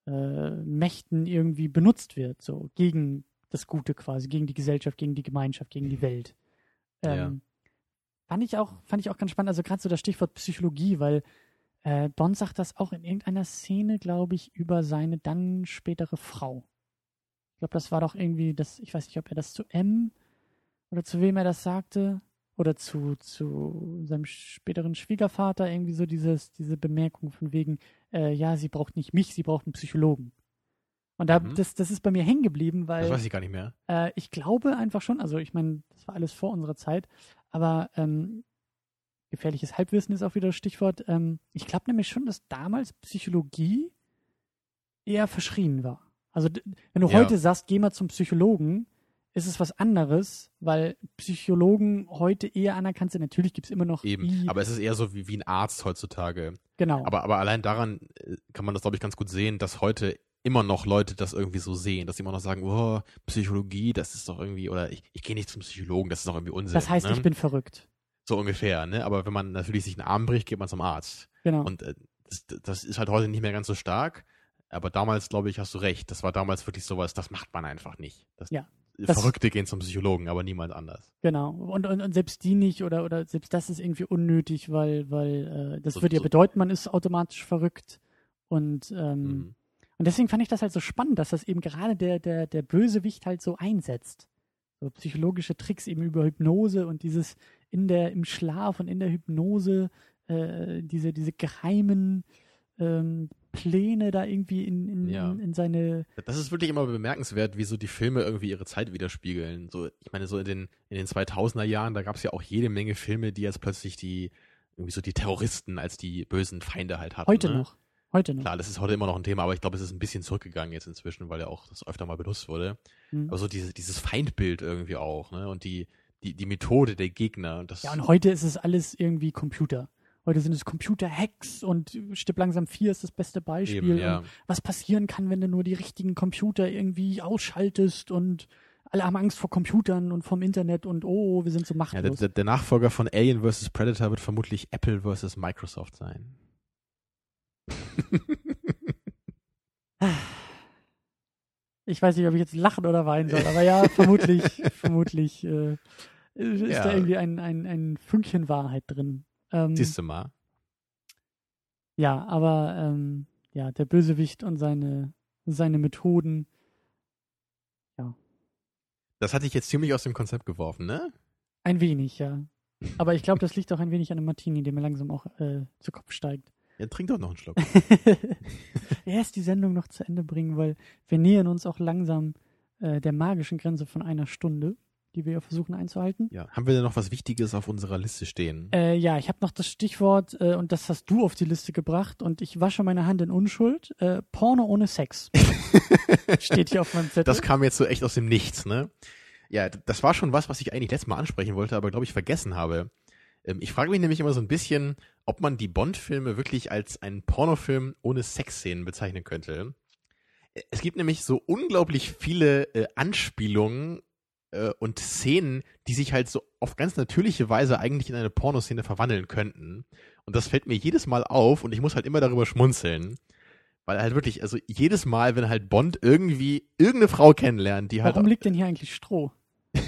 äh, Mächten irgendwie benutzt wird, so gegen das Gute quasi, gegen die Gesellschaft, gegen die Gemeinschaft, gegen die Welt. Ähm, ja. Fand ich auch, fand ich auch ganz spannend. Also gerade so das Stichwort Psychologie, weil äh, Bond sagt das auch in irgendeiner Szene, glaube ich, über seine dann spätere Frau. Ich glaube, das war doch irgendwie, das, ich weiß nicht, ob er das zu M oder zu wem er das sagte oder zu, zu seinem späteren Schwiegervater irgendwie so dieses, diese Bemerkung von wegen, äh, ja, sie braucht nicht mich, sie braucht einen Psychologen. Und da, mhm. das, das ist bei mir hängen geblieben, weil. Das weiß ich gar nicht mehr. Äh, ich glaube einfach schon, also ich meine, das war alles vor unserer Zeit, aber ähm, gefährliches Halbwissen ist auch wieder das Stichwort. Ähm, ich glaube nämlich schon, dass damals Psychologie eher verschrien war. Also wenn du ja. heute sagst, geh mal zum Psychologen, ist es was anderes, weil Psychologen heute eher anerkannt sind. Natürlich gibt es immer noch. Eben, aber es ist eher so wie, wie ein Arzt heutzutage. Genau. Aber, aber allein daran äh, kann man das, glaube ich, ganz gut sehen, dass heute immer noch Leute das irgendwie so sehen, dass sie immer noch sagen, oh, Psychologie, das ist doch irgendwie, oder ich, ich gehe nicht zum Psychologen, das ist doch irgendwie Unsinn. Das heißt, ne? ich bin verrückt. So ungefähr, ne? Aber wenn man natürlich sich einen Arm bricht, geht man zum Arzt. Genau. Und äh, das, das ist halt heute nicht mehr ganz so stark. Aber damals, glaube ich, hast du recht. Das war damals wirklich sowas, das macht man einfach nicht. Das, ja. Verrückte gehen zum Psychologen, aber niemand anders. Genau. Und, und, und selbst die nicht oder, oder selbst das ist irgendwie unnötig, weil, weil äh, das so, würde ja so. bedeuten, man ist automatisch verrückt. Und, ähm, mhm. und deswegen fand ich das halt so spannend, dass das eben gerade der, der, der Bösewicht halt so einsetzt. So psychologische Tricks eben über Hypnose und dieses in der, im Schlaf und in der Hypnose, äh, diese, diese geheimen ähm, Pläne da irgendwie in, in, ja. in, in, seine. Das ist wirklich immer bemerkenswert, wie so die Filme irgendwie ihre Zeit widerspiegeln. So, ich meine, so in den, in den 2000er Jahren, da gab es ja auch jede Menge Filme, die jetzt plötzlich die, irgendwie so die Terroristen als die bösen Feinde halt hatten. Heute ne? noch. Heute noch. Klar, das ist heute immer noch ein Thema, aber ich glaube, es ist ein bisschen zurückgegangen jetzt inzwischen, weil ja auch das öfter mal benutzt wurde. Mhm. Aber so diese, dieses Feindbild irgendwie auch, ne? Und die, die, die Methode der Gegner. Das ja, und heute ist es alles irgendwie Computer. Heute sind es Computer-Hacks und Stipp langsam 4 ist das beste Beispiel. Eben, ja. was passieren kann, wenn du nur die richtigen Computer irgendwie ausschaltest und alle haben Angst vor Computern und vom Internet und oh, wir sind so machtlos. Ja, der, der Nachfolger von Alien vs. Predator wird vermutlich Apple vs. Microsoft sein. Ich weiß nicht, ob ich jetzt lachen oder weinen soll, aber ja, vermutlich, vermutlich äh, ist ja. da irgendwie ein, ein, ein Fünkchen Wahrheit drin. Ähm, Siehst du mal. Ja, aber ähm, ja, der Bösewicht und seine, seine Methoden. Ja. Das hatte ich jetzt ziemlich aus dem Konzept geworfen, ne? Ein wenig, ja. Aber ich glaube, das liegt auch ein wenig an dem Martini, der mir langsam auch äh, zu Kopf steigt. Ja, trink doch noch einen Schluck. Erst die Sendung noch zu Ende bringen, weil wir nähern uns auch langsam äh, der magischen Grenze von einer Stunde die wir versuchen einzuhalten. Ja, haben wir denn noch was Wichtiges auf unserer Liste stehen? Äh, ja, ich habe noch das Stichwort äh, und das hast du auf die Liste gebracht und ich wasche meine Hand in Unschuld. Äh, Porno ohne Sex steht hier auf meinem Zettel. Das kam jetzt so echt aus dem Nichts, ne? Ja, das war schon was, was ich eigentlich letztes Mal ansprechen wollte, aber glaube ich vergessen habe. Ähm, ich frage mich nämlich immer so ein bisschen, ob man die Bond-Filme wirklich als einen Pornofilm ohne Sexszenen bezeichnen könnte. Es gibt nämlich so unglaublich viele äh, Anspielungen äh, und Szenen, die sich halt so auf ganz natürliche Weise eigentlich in eine Pornoszene verwandeln könnten. Und das fällt mir jedes Mal auf und ich muss halt immer darüber schmunzeln. Weil halt wirklich, also jedes Mal, wenn halt Bond irgendwie irgendeine Frau kennenlernt, die halt. Warum liegt denn hier eigentlich Stroh?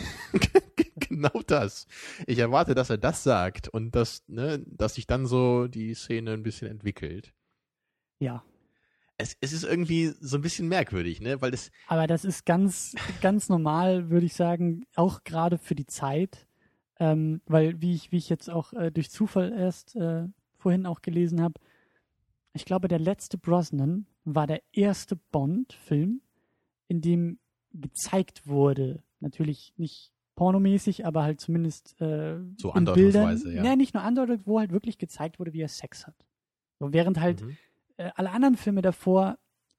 genau das. Ich erwarte, dass er das sagt und dass, ne, dass sich dann so die Szene ein bisschen entwickelt. Ja. Es, es ist irgendwie so ein bisschen merkwürdig, ne? Weil das. Aber das ist ganz, ganz normal, würde ich sagen, auch gerade für die Zeit. Ähm, weil, wie ich, wie ich jetzt auch äh, durch Zufall erst äh, vorhin auch gelesen habe, ich glaube, der letzte Brosnan war der erste Bond-Film, in dem gezeigt wurde, natürlich nicht pornomäßig, aber halt zumindest äh, So in Bildern. andeutungsweise, ja. Nee, nicht nur andeutet, wo halt wirklich gezeigt wurde, wie er Sex hat. So, während halt Mhm. Äh, alle anderen Filme davor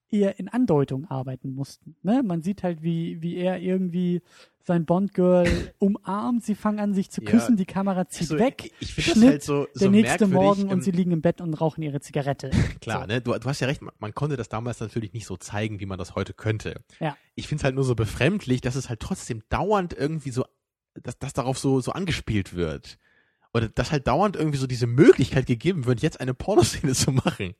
eher in Andeutung arbeiten mussten. Ne? Man sieht halt, wie, wie er irgendwie sein Bond-Girl umarmt, sie fangen an, sich zu Ja. küssen, die Kamera zieht Also, weg, Ich Schnitt, halt so, so der nächste. Morgen ähm, und sie liegen im Bett und rauchen ihre Zigarette. Klar, So. ne? Du, du hast ja recht, man, man konnte das damals natürlich nicht so zeigen, wie man das heute könnte. Ja. Ich finde es halt nur so befremdlich, dass es halt trotzdem dauernd irgendwie so, dass, dass darauf so, so angespielt wird. Oder dass halt dauernd irgendwie so diese Möglichkeit gegeben wird, jetzt eine Pornoszene zu machen.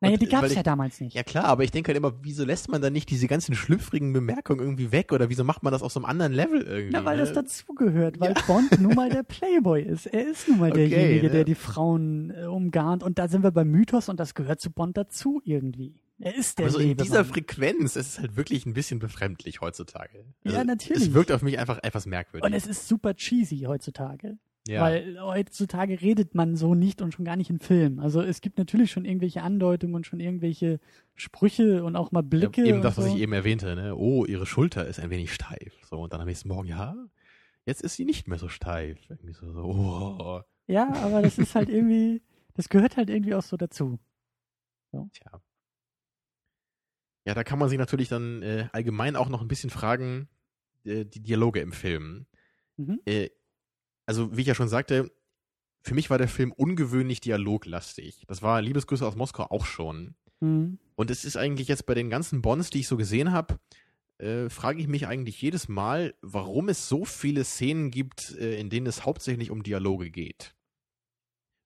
Naja, die gab es ja damals nicht. Ja klar, aber ich denke halt immer, wieso lässt man dann nicht diese ganzen schlüpfrigen Bemerkungen irgendwie weg oder wieso macht man das auf so einem anderen Level irgendwie? Na, weil ne? das dazugehört, weil Bond nun mal der Playboy ist. Er ist nun mal Okay, derjenige, ne? der die Frauen äh, umgarnt. Und da sind wir beim Mythos und das gehört zu Bond dazu irgendwie. Er ist der Aber so in dieser Frequenz ist es halt wirklich ein bisschen befremdlich heutzutage. Also Ja, natürlich. Es wirkt auf mich einfach etwas merkwürdig. Und es ist super cheesy heutzutage. Ja. Weil heutzutage redet man so nicht und schon gar nicht in Filmen. Also es gibt natürlich schon irgendwelche Andeutungen und schon irgendwelche Sprüche und auch mal Blicke. Ja, eben das, was so. ich eben erwähnte, ne? Oh, ihre Schulter ist ein wenig steif. So, und dann am nächsten Morgen, ja, jetzt ist sie nicht mehr so steif. Irgendwie so, so oh, Ja, aber das ist halt irgendwie, das gehört halt irgendwie auch so dazu. tja. Ja, da kann man sich natürlich dann äh, allgemein auch noch ein bisschen fragen, äh, die Dialoge im Film. Mhm. Äh, also, wie ich ja schon sagte, für mich war der Film ungewöhnlich dialoglastig. Das war Liebesgrüße aus Moskau auch schon. Mhm. Und es ist eigentlich jetzt bei den ganzen Bonds, die ich so gesehen habe, äh, frage ich mich eigentlich jedes Mal, warum es so viele Szenen gibt, äh, in denen es hauptsächlich um Dialoge geht.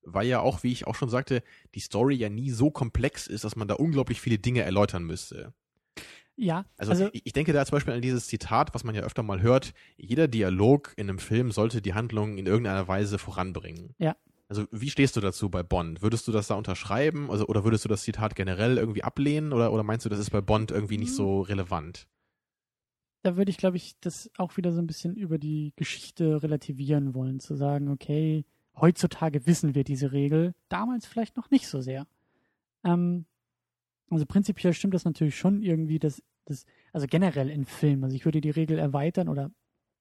Weil ja auch, wie ich auch schon sagte, die Story ja nie so komplex ist, dass man da unglaublich viele Dinge erläutern müsste. Ja, Also, also, ich, ich denke da zum Beispiel an dieses Zitat, was man ja öfter mal hört, jeder Dialog in einem Film sollte die Handlung in irgendeiner Weise voranbringen. Ja. Also wie stehst du dazu bei Bond? Würdest du das da unterschreiben? Also, oder würdest du das Zitat generell irgendwie ablehnen? Oder, oder meinst du, das ist bei Bond irgendwie nicht so relevant? da würde ich, glaube ich, das auch wieder so ein bisschen über die Geschichte relativieren wollen, zu sagen, okay, heutzutage wissen wir diese Regel, damals vielleicht noch nicht so sehr. Ähm, also prinzipiell stimmt das natürlich schon irgendwie, dass das, also generell in Filmen, also ich würde die Regel erweitern oder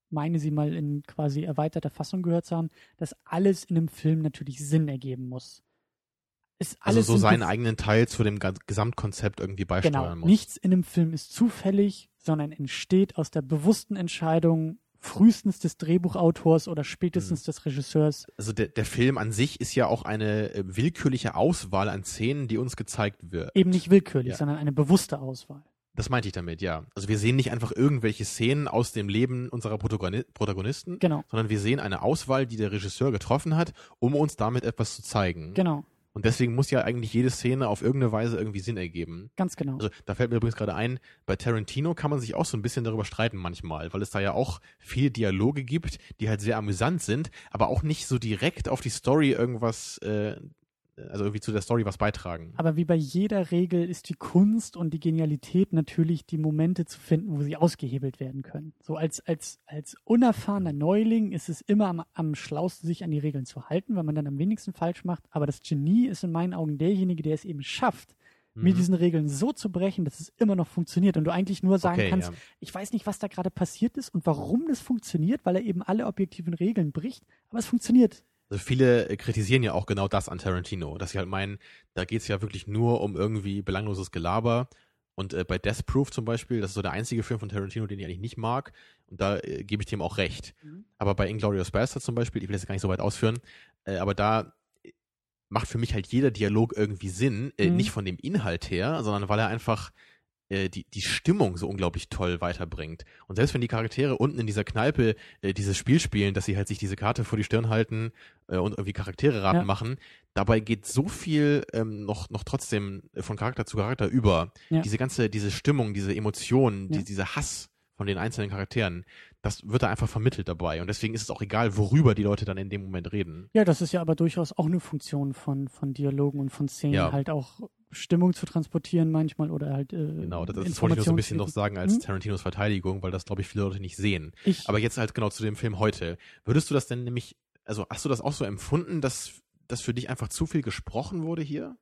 meine sie mal in quasi erweiterter Fassung gehört zu haben, dass alles in einem Film natürlich Sinn ergeben muss. Also so seinen eigenen Teil zu dem Gesamtkonzept irgendwie beisteuern Genau. muss. Nichts in einem Film ist zufällig, sondern entsteht aus der bewussten Entscheidung frühestens des Drehbuchautors oder spätestens Mhm. des Regisseurs. Also der, der Film an sich ist ja auch eine äh, willkürliche Auswahl an Szenen, die uns gezeigt wird. Eben nicht willkürlich, Ja. sondern eine bewusste Auswahl. Das meinte ich damit, ja. Also wir sehen nicht einfach irgendwelche Szenen aus dem Leben unserer Protagoni Protagonisten, Genau, sondern wir sehen eine Auswahl, die der Regisseur getroffen hat, um uns damit etwas zu zeigen. genau, Und deswegen muss ja eigentlich jede Szene auf irgendeine Weise irgendwie Sinn ergeben. ganz genau. Also da fällt mir übrigens gerade ein, bei Tarantino kann man sich auch so ein bisschen darüber streiten manchmal, weil es da ja auch viele Dialoge gibt, die halt sehr amüsant sind, aber auch nicht so direkt auf die Story irgendwas, äh, also irgendwie zu der Story was beitragen. Aber wie bei jeder Regel ist die Kunst und die Genialität natürlich, die Momente zu finden, wo sie ausgehebelt werden können. So als, als, als unerfahrener Neuling ist es immer am, am schlausten, sich an die Regeln zu halten, weil man dann am wenigsten falsch macht. Aber das Genie ist in meinen Augen derjenige, der es eben schafft, mit Mhm. diesen Regeln so zu brechen, dass es immer noch funktioniert und du eigentlich nur sagen Okay, kannst, ja. ich weiß nicht, was da gerade passiert ist und warum das funktioniert, weil er eben alle objektiven Regeln bricht, aber es funktioniert. Also viele äh, kritisieren ja auch genau das an Tarantino, dass sie halt meinen, da geht's ja wirklich nur um irgendwie belangloses Gelaber. Und äh, bei Death Proof zum Beispiel, das ist so der einzige Film von Tarantino, den ich eigentlich nicht mag. Und da äh, gebe ich dem auch recht. Mhm. Aber bei Inglourious Bastard zum Beispiel, ich will das gar nicht so weit ausführen, äh, aber da äh, macht für mich halt jeder Dialog irgendwie Sinn. Mhm. Nicht von dem Inhalt her, sondern weil er einfach die, die Stimmung so unglaublich toll weiterbringt. Und selbst wenn die Charaktere unten in dieser Kneipe äh, dieses Spiel spielen, dass sie halt sich diese Karte vor die Stirn halten äh, und irgendwie Charaktere raten Ja. machen, dabei geht so viel ähm, noch, noch trotzdem von Charakter zu Charakter über. Ja. Diese ganze, diese Stimmung, diese Emotionen, Ja. die, dieser Hass von den einzelnen Charakteren, das wird da einfach vermittelt dabei. Und deswegen ist es auch egal, worüber die Leute dann in dem Moment reden. Ja, das ist ja aber durchaus auch eine Funktion von, von Dialogen und von Szenen, Ja. halt auch Stimmung zu transportieren manchmal oder halt. Äh, Genau, das, das wollte ich noch so ein bisschen noch sagen als Hm? Tarantinos Verteidigung, weil das, glaube ich, viele Leute nicht sehen. Ich, Aber jetzt halt genau zu dem Film heute. Würdest du das denn nämlich, also hast du das auch so empfunden, dass, dass für dich einfach zu viel gesprochen wurde hier?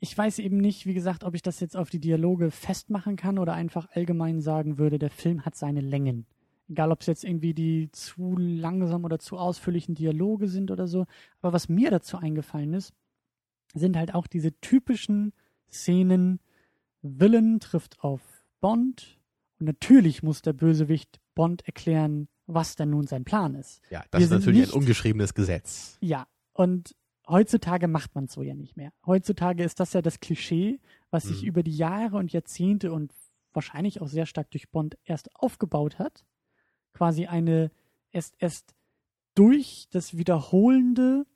Ich weiß eben nicht, wie gesagt, ob ich das jetzt auf die Dialoge festmachen kann oder einfach allgemein sagen würde, der Film hat seine Längen. Egal, ob es jetzt irgendwie die zu langsam oder zu ausführlichen Dialoge sind oder so. Aber was mir dazu eingefallen ist, sind halt auch diese typischen Szenen, Villain trifft auf Bond und natürlich muss der Bösewicht Bond erklären, was denn nun sein Plan ist. Ja, das Wir ist natürlich nicht- ein ungeschriebenes Gesetz. Ja, und heutzutage macht man so ja nicht mehr. Heutzutage ist das ja das Klischee, was sich Mhm. über die Jahre und Jahrzehnte und wahrscheinlich auch sehr stark durch Bond erst aufgebaut hat. Quasi eine, erst, erst durch das Wiederholende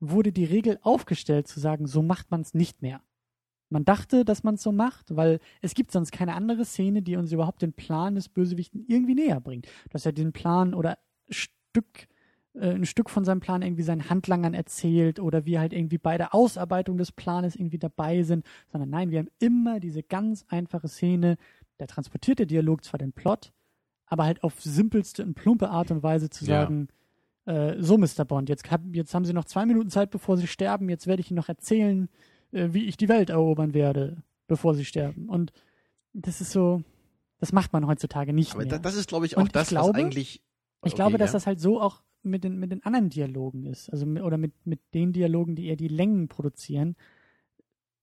wurde die Regel aufgestellt, zu sagen, so macht man es nicht mehr. Man dachte, dass man es so macht, weil es gibt sonst keine andere Szene, die uns überhaupt den Plan des Bösewichten irgendwie näher bringt. Dass er den Plan oder Stück, ein Stück von seinem Plan irgendwie seinen Handlangern erzählt oder wir halt irgendwie bei der Ausarbeitung des Planes irgendwie dabei sind, sondern nein, wir haben immer diese ganz einfache Szene, da transportiert der Dialog zwar den Plot, aber halt auf simpelste und plumpe Art und Weise zu Ja. sagen, äh, so Mr. Bond, jetzt, hab, jetzt haben Sie noch zwei Minuten Zeit, bevor Sie sterben, jetzt werde ich Ihnen noch erzählen, äh, wie ich die Welt erobern werde, bevor Sie sterben. Und das ist so, das macht man heutzutage nicht Aber mehr. da, das ist, glaube ich, Und auch ich das, glaube- was eigentlich. Ich Okay, glaube, dass ja. das halt so auch mit den, mit den anderen Dialogen ist. Also mit, oder mit, mit den Dialogen, die eher die Längen produzieren.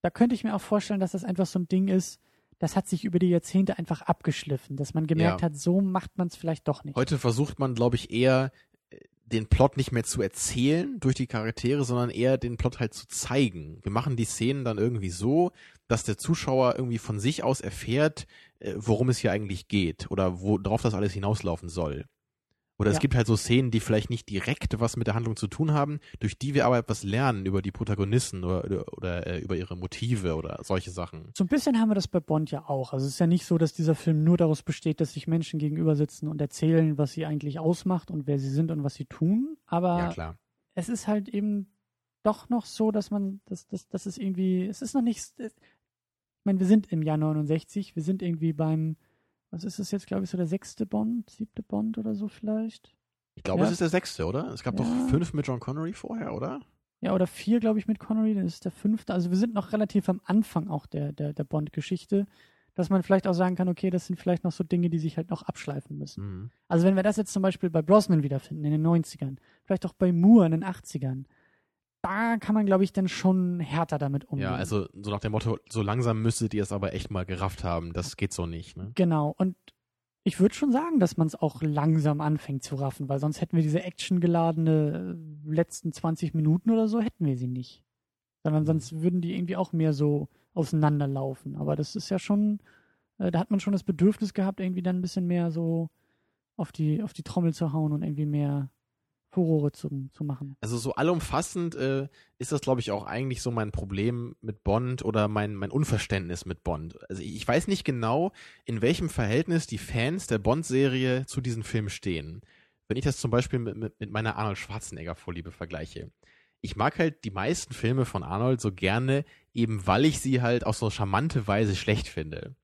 Da könnte ich mir auch vorstellen, dass das einfach so ein Ding ist, das hat sich über die Jahrzehnte einfach abgeschliffen, dass man gemerkt Ja. hat, so macht man es vielleicht doch nicht. Heute versucht man, glaube ich, eher äh, den Plot nicht mehr zu erzählen durch die Charaktere, sondern eher den Plot halt zu zeigen. Wir machen die Szenen dann irgendwie so, dass der Zuschauer irgendwie von sich aus erfährt, äh, worum es hier eigentlich geht oder worauf das alles hinauslaufen soll. Oder es Ja. gibt halt so Szenen, die vielleicht nicht direkt was mit der Handlung zu tun haben, durch die wir aber etwas lernen über die Protagonisten oder, oder, oder äh, über ihre Motive oder solche Sachen. So ein bisschen haben wir das bei Bond ja auch. Also es ist ja nicht so, dass dieser Film nur daraus besteht, dass sich Menschen gegenüber sitzen und erzählen, was sie eigentlich ausmacht und wer sie sind und was sie tun. Aber ja, es ist halt eben doch noch so, dass man, dass, dass, dass es irgendwie, es ist noch nicht, es, ich meine, wir sind im Jahr 69, wir sind irgendwie beim, was ist es jetzt, glaube ich, so der sechste Bond, siebte Bond oder so vielleicht? Ich glaube, Ja. es ist der sechste, oder? Es gab Ja. doch fünf mit John Connery vorher, oder? Ja, oder vier, glaube ich, mit Connery, das ist der fünfte. Also wir sind noch relativ am Anfang auch der, der, der Bond-Geschichte, dass man vielleicht auch sagen kann, okay, das sind vielleicht noch so Dinge, die sich halt noch abschleifen müssen. Mhm. Also wenn wir das jetzt zum Beispiel bei Brosnan wiederfinden in den 90ern, vielleicht auch bei Moore in den 80ern, da kann man, glaube ich, dann schon härter damit umgehen. Ja, also so nach dem Motto, so langsam müsstet ihr es aber echt mal gerafft haben. Das geht so nicht, ne? Genau. Und ich würde schon sagen, dass man es auch langsam anfängt zu raffen, weil sonst hätten wir diese actiongeladene äh, letzten 20 Minuten oder so, hätten wir sie nicht. Sondern sonst würden die irgendwie auch mehr so auseinanderlaufen. Aber das ist ja schon, äh, da hat man schon das Bedürfnis gehabt, irgendwie dann ein bisschen mehr so auf die, auf die Trommel zu hauen und irgendwie mehr Furore zu, zu machen. Also so allumfassend äh, ist das, glaube ich, auch eigentlich so mein Problem mit Bond oder mein, mein Unverständnis mit Bond. Also ich, weiß nicht genau, in welchem Verhältnis die Fans der Bond-Serie zu diesen Filmen stehen. Wenn ich das zum Beispiel mit, mit, mit meiner Arnold Schwarzenegger-Vorliebe vergleiche. Ich mag halt die meisten Filme von Arnold so gerne, eben weil ich sie halt auf so charmante Weise schlecht finde.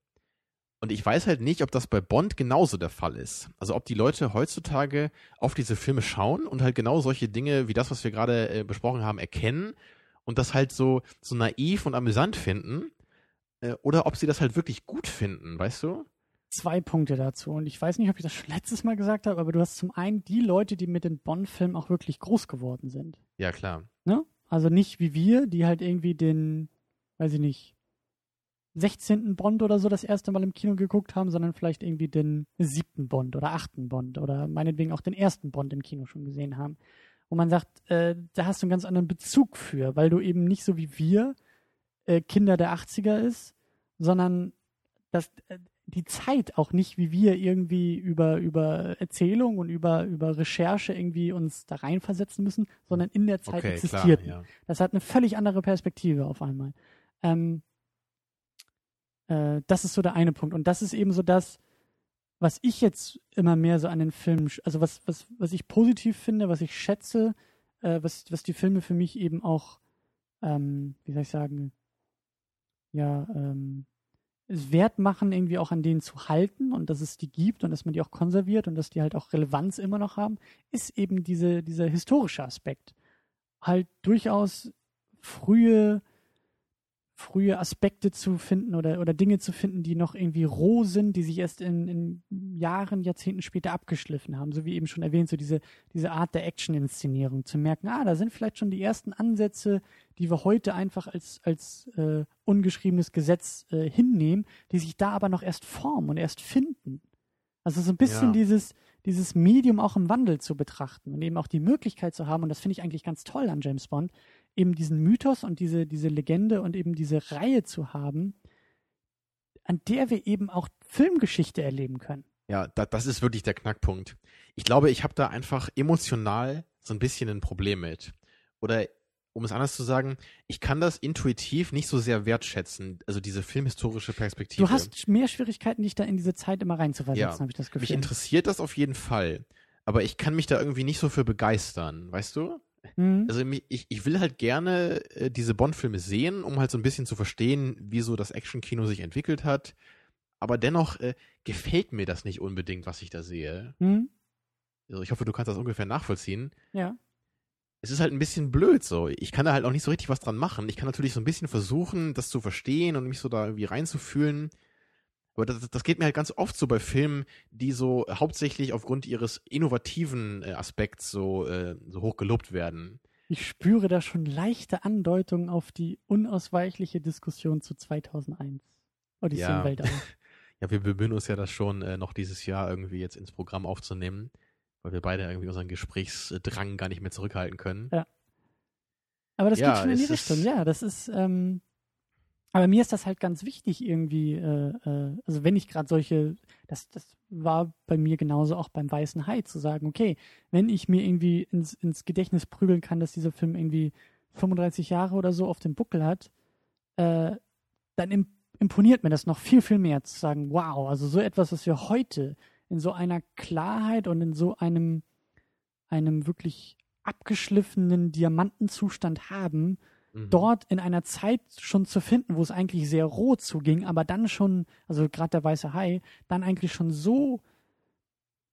Und ich weiß halt nicht, ob das bei Bond genauso der Fall ist. Also ob die Leute heutzutage auf diese Filme schauen und halt genau solche Dinge wie das, was wir gerade äh, besprochen haben, erkennen und das halt so, so naiv und amüsant finden. Äh, oder ob sie das halt wirklich gut finden, weißt du? Zwei Punkte dazu. Und ich weiß nicht, ob ich das schon letztes Mal gesagt habe, aber du hast zum einen die Leute, die mit den Bond-Filmen auch wirklich groß geworden sind. Ja, klar. Ne? Also nicht wie wir, die halt irgendwie den, weiß ich nicht, 16. Bond oder so das erste Mal im Kino geguckt haben, sondern vielleicht irgendwie den siebten Bond oder achten Bond oder meinetwegen auch den ersten Bond im Kino schon gesehen haben. Wo man sagt, äh, da hast du einen ganz anderen Bezug für, weil du eben nicht so wie wir äh, Kinder der 80er ist sondern dass äh, die Zeit auch nicht, wie wir irgendwie über, über Erzählung und über, über Recherche irgendwie uns da reinversetzen müssen, sondern in der Zeit Okay, existiert. klar, ja. Das hat eine völlig andere Perspektive auf einmal. Ähm, äh, das ist so der eine Punkt. Und das ist eben so das, was ich jetzt immer mehr so an den Filmen, also was, was, was ich positiv finde, was ich schätze, äh, was, was die Filme für mich eben auch, ähm, wie soll ich sagen, ja, ähm, es wert machen, irgendwie auch an denen zu halten und dass es die gibt und dass man die auch konserviert und dass die halt auch Relevanz immer noch haben, ist eben diese, dieser historische Aspekt. Halt durchaus frühe, frühe Aspekte zu finden oder, oder Dinge zu finden, die noch irgendwie roh sind, die sich erst in, in Jahren, Jahrzehnten später abgeschliffen haben. So wie eben schon erwähnt, so diese, diese Art der Action-Inszenierung. Zu merken, ah, da sind vielleicht schon die ersten Ansätze, die wir heute einfach als, als äh, ungeschriebenes Gesetz äh, hinnehmen, die sich da aber noch erst formen und erst finden. Also so ein bisschen Ja. dieses, dieses Medium auch im Wandel zu betrachten und eben auch die Möglichkeit zu haben, und das finde ich eigentlich ganz toll an James Bond, eben diesen Mythos und diese, diese Legende und eben diese Reihe zu haben, an der wir eben auch Filmgeschichte erleben können. Ja, da, das ist wirklich der Knackpunkt. Ich glaube, ich habe da einfach emotional so ein bisschen ein Problem mit. Oder um es anders zu sagen, ich kann das intuitiv nicht so sehr wertschätzen, also diese filmhistorische Perspektive. Du hast mehr Schwierigkeiten, dich da in diese Zeit immer reinzuversetzen, Ja. habe ich das mich Gefühl. interessiert das auf jeden Fall, aber ich kann mich da irgendwie nicht so für begeistern, weißt du? Mhm. Also ich, ich will halt gerne äh, diese Bond-Filme sehen, um halt so ein bisschen zu verstehen, wieso das Action-Kino sich entwickelt hat. Aber dennoch äh, gefällt mir das nicht unbedingt, was ich da sehe. Mhm. Also ich hoffe, du kannst das ungefähr nachvollziehen. Ja. Es ist halt ein bisschen blöd so. Ich kann da halt auch nicht so richtig was dran machen. Ich kann natürlich so ein bisschen versuchen, das zu verstehen und mich so da irgendwie reinzufühlen. Aber das, das geht mir halt ganz oft so bei Filmen, die so hauptsächlich aufgrund ihres innovativen äh, Aspekts so, äh, so hoch gelobt werden. Ich spüre da schon leichte Andeutungen auf die unausweichliche Diskussion zu 2001. Odyssee Ja. im Weltall. Ja, wir bemühen uns ja das schon, äh, noch dieses Jahr irgendwie jetzt ins Programm aufzunehmen, weil wir beide irgendwie unseren Gesprächsdrang gar nicht mehr zurückhalten können. Aber das Ja, geht schon in die Richtung, ja. Das ist, ähm, aber mir ist das halt ganz wichtig irgendwie, äh, äh, also wenn ich gerade solche, das, das war bei mir genauso auch beim Weißen Hai, zu sagen, okay, wenn ich mir irgendwie ins, ins Gedächtnis prügeln kann, dass dieser Film irgendwie 35 Jahre oder so auf dem Buckel hat, äh, dann im, imponiert mir das noch viel, viel mehr zu sagen, wow, also so etwas, was wir heute in so einer Klarheit und in so einem, einem wirklich abgeschliffenen Diamantenzustand haben, Mhm. dort in einer Zeit schon zu finden, wo es eigentlich sehr roh zuging, aber dann schon, also gerade der weiße Hai, dann eigentlich schon so,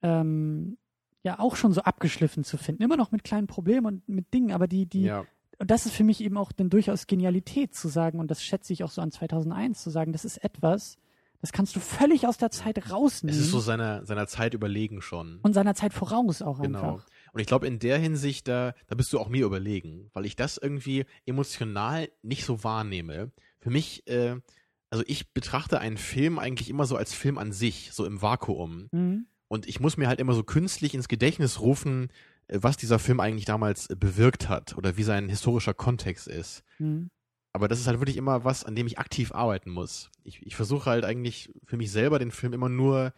ähm, ja, auch schon so abgeschliffen zu finden. Immer noch mit kleinen Problemen und mit Dingen, aber die, die, ja, und das ist für mich eben auch dann durchaus Genialität zu sagen, und das schätze ich auch so an 2001 zu sagen, das ist etwas, das kannst du völlig aus der Zeit rausnehmen es ist so seiner, seiner Zeit überlegen schon. und seiner Zeit voraus auch Genau. einfach. Und ich glaube, in der Hinsicht, da, da bist du auch mir überlegen, weil ich das irgendwie emotional nicht so wahrnehme. Für mich, äh, also ich betrachte einen Film eigentlich immer so als Film an sich, so im Vakuum. Mhm. Und ich muss mir halt immer so künstlich ins Gedächtnis rufen, äh, was dieser Film eigentlich damals äh, bewirkt hat oder wie sein historischer Kontext ist. Mhm. Aber das ist halt wirklich immer was, an dem ich aktiv arbeiten muss. Ich, ich versuche halt eigentlich für mich selber den Film immer nur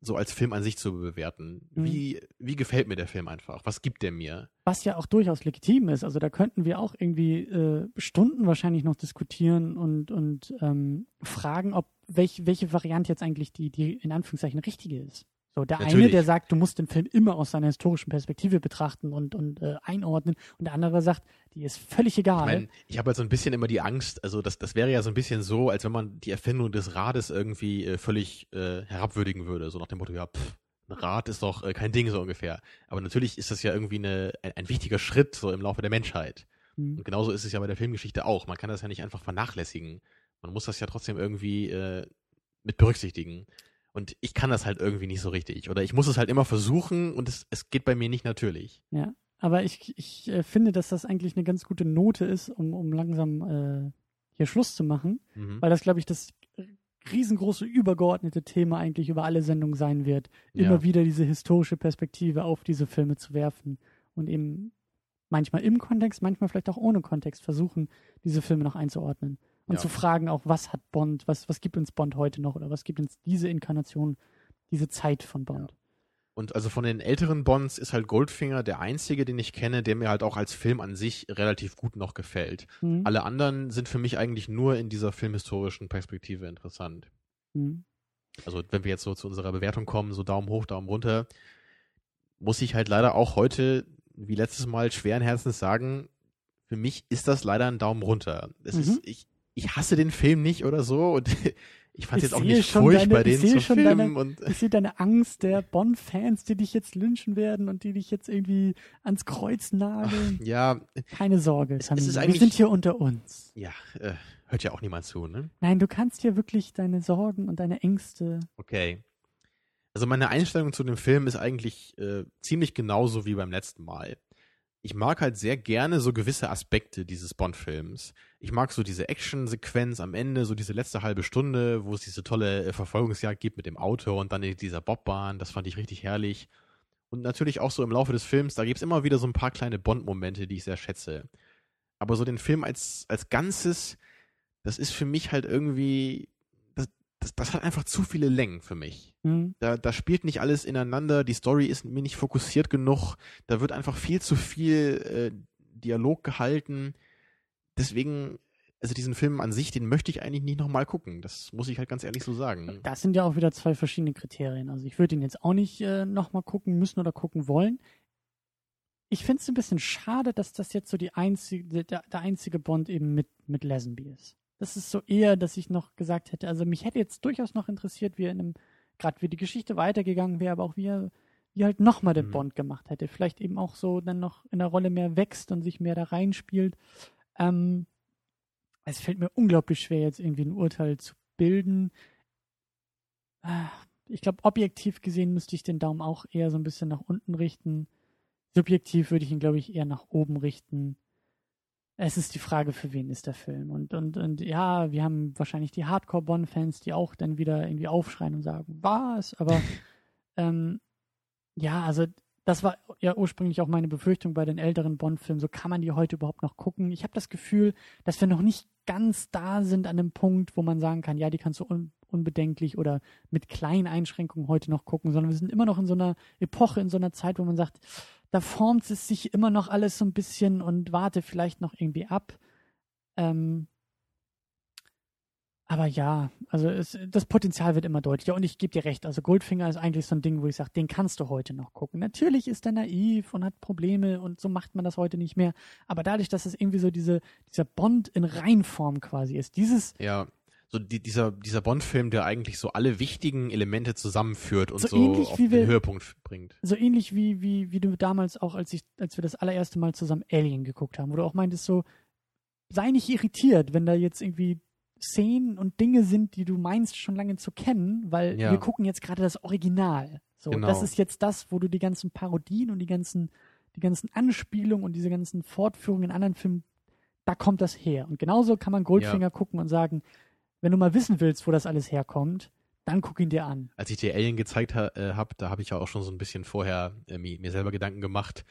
so als Film an sich zu bewerten. Mhm. Wie, wie gefällt mir der Film einfach? Was gibt der mir? Was ja auch durchaus legitim ist. Also da könnten wir auch irgendwie äh, Stunden wahrscheinlich noch diskutieren und, und ähm, fragen, ob welch, welche Variante jetzt eigentlich die, die in Anführungszeichen richtige ist. So, der eine, Natürlich. der sagt, du musst den Film immer aus seiner historischen Perspektive betrachten und, und äh, einordnen, und der andere sagt, die ist völlig egal. Ich meine, ich habe halt so ein bisschen immer die Angst, also das, das wäre ja so ein bisschen so, als wenn man die Erfindung des Rades irgendwie äh, völlig äh, herabwürdigen würde. So nach dem Motto, ja, pff, ein Rad ist doch äh, kein Ding so ungefähr. Aber natürlich ist das ja irgendwie eine, ein, ein wichtiger Schritt so im Laufe der Menschheit. Hm. Und genauso ist es ja bei der Filmgeschichte auch. Man kann das ja nicht einfach vernachlässigen. Man muss das ja trotzdem irgendwie äh, mit berücksichtigen. Und ich kann das halt irgendwie nicht so richtig. Oder ich muss es halt immer versuchen und es, es geht bei mir nicht natürlich. Ja, aber ich, ich äh, finde, dass das eigentlich eine ganz gute Note ist, um, um langsam äh, hier Schluss zu machen, Mhm. weil das, glaube ich, das riesengroße übergeordnete Thema eigentlich über alle Sendungen sein wird, Ja. immer wieder diese historische Perspektive auf diese Filme zu werfen und eben manchmal im Kontext, manchmal vielleicht auch ohne Kontext versuchen, diese Filme noch einzuordnen. Und Ja. zu fragen auch, was hat Bond, was, was gibt uns Bond heute noch oder was gibt uns diese Inkarnation, diese Zeit von Bond? Und also von den älteren Bonds ist halt Goldfinger der einzige, den ich kenne, der mir halt auch als Film an sich relativ gut noch gefällt. Mhm. Alle anderen sind für mich eigentlich nur in dieser filmhistorischen Perspektive interessant. Mhm. Also wenn wir jetzt so zu unserer Bewertung kommen, so Daumen hoch, Daumen runter, muss ich halt leider auch heute, wie letztes Mal, schweren Herzens sagen, für mich ist das leider ein Daumen runter. Es Mhm. ist, ich, ich hasse den Film nicht oder so und ich fand es jetzt auch nicht furchtbar, deine- ich den zu schon filmen deine- und Ich sehe deine Angst der Bond-Fans, die dich jetzt lynchen werden und die dich jetzt irgendwie ans Kreuz nageln. ja, Keine Sorge, ist wir sind hier unter uns. ja, äh, hört ja auch niemand zu, ne? Nein, du kannst hier wirklich deine Sorgen und deine Ängste. Okay. Also meine Einstellung zu dem Film ist eigentlich äh, ziemlich genauso wie beim letzten Mal. Ich mag halt sehr gerne so gewisse Aspekte dieses Bond-Films. Ich mag so diese Action-Sequenz am Ende, so diese letzte halbe Stunde, wo es diese tolle äh, Verfolgungsjagd gibt mit dem Auto und dann in dieser Bobbahn. Das fand ich richtig herrlich. Und natürlich auch so im Laufe des Films, da gibt's immer wieder so ein paar kleine Bond-Momente, die ich sehr schätze. Aber so den Film als, als Ganzes, das ist für mich halt irgendwie, das, das, hat einfach zu viele Längen für mich. Hm? Da, da spielt nicht alles ineinander, die Story ist mir nicht fokussiert genug, da wird einfach viel zu viel äh, Dialog gehalten. Deswegen, also diesen Film an sich, den möchte ich eigentlich nicht nochmal gucken. Das muss ich halt ganz ehrlich so sagen. Das sind ja auch wieder zwei verschiedene Kriterien. Also ich würde ihn jetzt auch nicht äh, nochmal gucken müssen oder gucken wollen. Ich finde es ein bisschen schade, dass das jetzt so die einzige, der, der einzige Bond eben mit, mit Lazenby ist. Das ist so eher, dass ich noch gesagt hätte, also mich hätte jetzt durchaus noch interessiert, wie er in einem, gerade wie die Geschichte weitergegangen wäre, aber auch wie er, wie er halt nochmal den Mhm. Bond gemacht hätte. Vielleicht eben auch so dann noch in der Rolle mehr wächst und sich mehr da reinspielt. Ähm, es fällt mir unglaublich schwer, jetzt irgendwie ein Urteil zu bilden. Ah, Ich glaube, objektiv gesehen müsste ich den Daumen auch eher so ein bisschen nach unten richten. Subjektiv würde ich ihn, glaube ich, eher nach oben richten. Es ist die Frage, für wen ist der Film. Und, und, und ja, wir haben wahrscheinlich die Hardcore-Bond-Fans, die auch dann wieder irgendwie aufschreien und sagen, was? Aber ähm, ja, also das war ja ursprünglich auch meine Befürchtung bei den älteren Bond-Filmen. So kann man die heute überhaupt noch gucken. Ich habe das Gefühl, dass wir noch nicht ganz da sind an dem Punkt, wo man sagen kann, ja, die kannst du un unbedenklich oder mit kleinen Einschränkungen heute noch gucken, sondern wir sind immer noch in so einer Epoche, in so einer Zeit, wo man sagt, da formt es sich immer noch alles so ein bisschen und warte vielleicht noch irgendwie ab. Ähm, aber ja, also es, das Potenzial wird immer deutlicher und ich gebe dir recht. Also Goldfinger ist eigentlich so ein Ding, wo ich sage, den kannst du heute noch gucken. Natürlich ist er naiv und hat Probleme und so macht man das heute nicht mehr. Aber dadurch, dass es irgendwie so diese, dieser Bond in Reinform quasi ist, dieses Ja, so die, dieser, dieser Bond-Film, der eigentlich so alle wichtigen Elemente zusammenführt und So so, auf den wir- Höhepunkt bringt. so ähnlich wie, wie, wie du damals auch, als ich, als wir das allererste Mal zusammen Alien geguckt haben, wo du auch meintest so, sei nicht irritiert, wenn da jetzt irgendwie Szenen und Dinge sind, die du meinst schon lange zu kennen, weil Ja. wir gucken jetzt gerade das Original. So, Genau. das ist jetzt das, wo du die ganzen Parodien und die ganzen, die ganzen Anspielungen und diese ganzen Fortführungen in anderen Filmen, da kommt das her. Und genauso kann man Goldfinger gucken und sagen, wenn du mal wissen willst, wo das alles herkommt, dann guck ihn dir an. Als ich dir Alien gezeigt ha äh, habe, da habe ich ja auch schon so ein bisschen vorher äh, mir, mir selber Gedanken gemacht.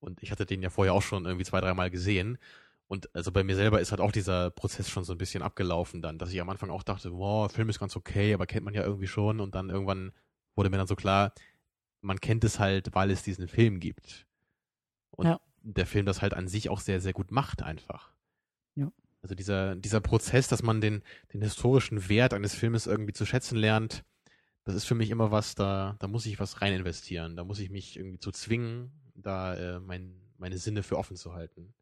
Und ich hatte den ja vorher auch schon irgendwie zwei, dreimal gesehen. Und also bei mir selber ist halt auch dieser Prozess schon so ein bisschen abgelaufen dann, dass ich am Anfang auch dachte, wow, Film ist ganz okay, aber kennt man ja irgendwie schon. Und dann irgendwann wurde mir dann so klar, man kennt es halt, weil es diesen Film gibt. Und Ja. der Film das halt an sich auch sehr, sehr gut macht einfach. Ja. Also dieser, dieser Prozess, dass man den, den historischen Wert eines Filmes irgendwie zu schätzen lernt, das ist für mich immer was, da, da muss ich was rein investieren. Da muss ich mich irgendwie zu zwingen, da äh, mein, meine Sinne für offen zu halten.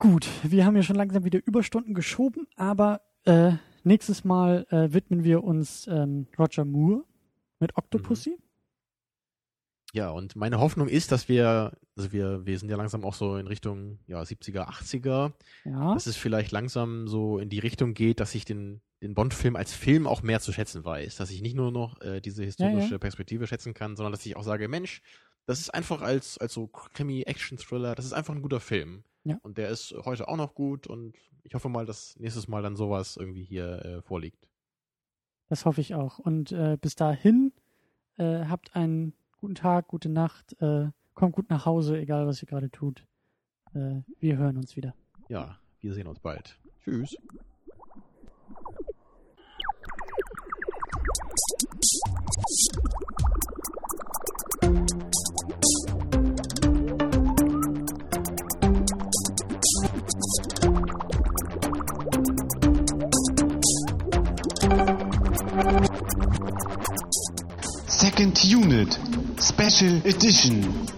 Gut, wir haben ja schon langsam wieder Überstunden geschoben, aber äh, nächstes Mal äh, widmen wir uns ähm, Roger Moore mit Octopussy. Ja, und meine Hoffnung ist, dass wir, also wir, wir sind ja langsam auch so in Richtung ja, 70er, 80er, Ja, dass es vielleicht langsam so in die Richtung geht, dass ich den, den Bond-Film als Film auch mehr zu schätzen weiß. Dass ich nicht nur noch äh, diese historische ja. Perspektive schätzen kann, sondern dass ich auch sage, Mensch, das ist einfach als, als so Krimi-Action-Thriller, das ist einfach ein guter Film. Ja. Und der ist heute auch noch gut und ich hoffe mal, dass nächstes Mal dann sowas irgendwie hier äh, vorliegt. das hoffe ich auch. Und äh, bis dahin äh, habt einen guten Tag, gute Nacht, äh, kommt gut nach Hause, egal was ihr gerade tut. Äh, wir hören uns wieder. Ja, wir sehen uns bald. Tschüss. Second Unit Special Edition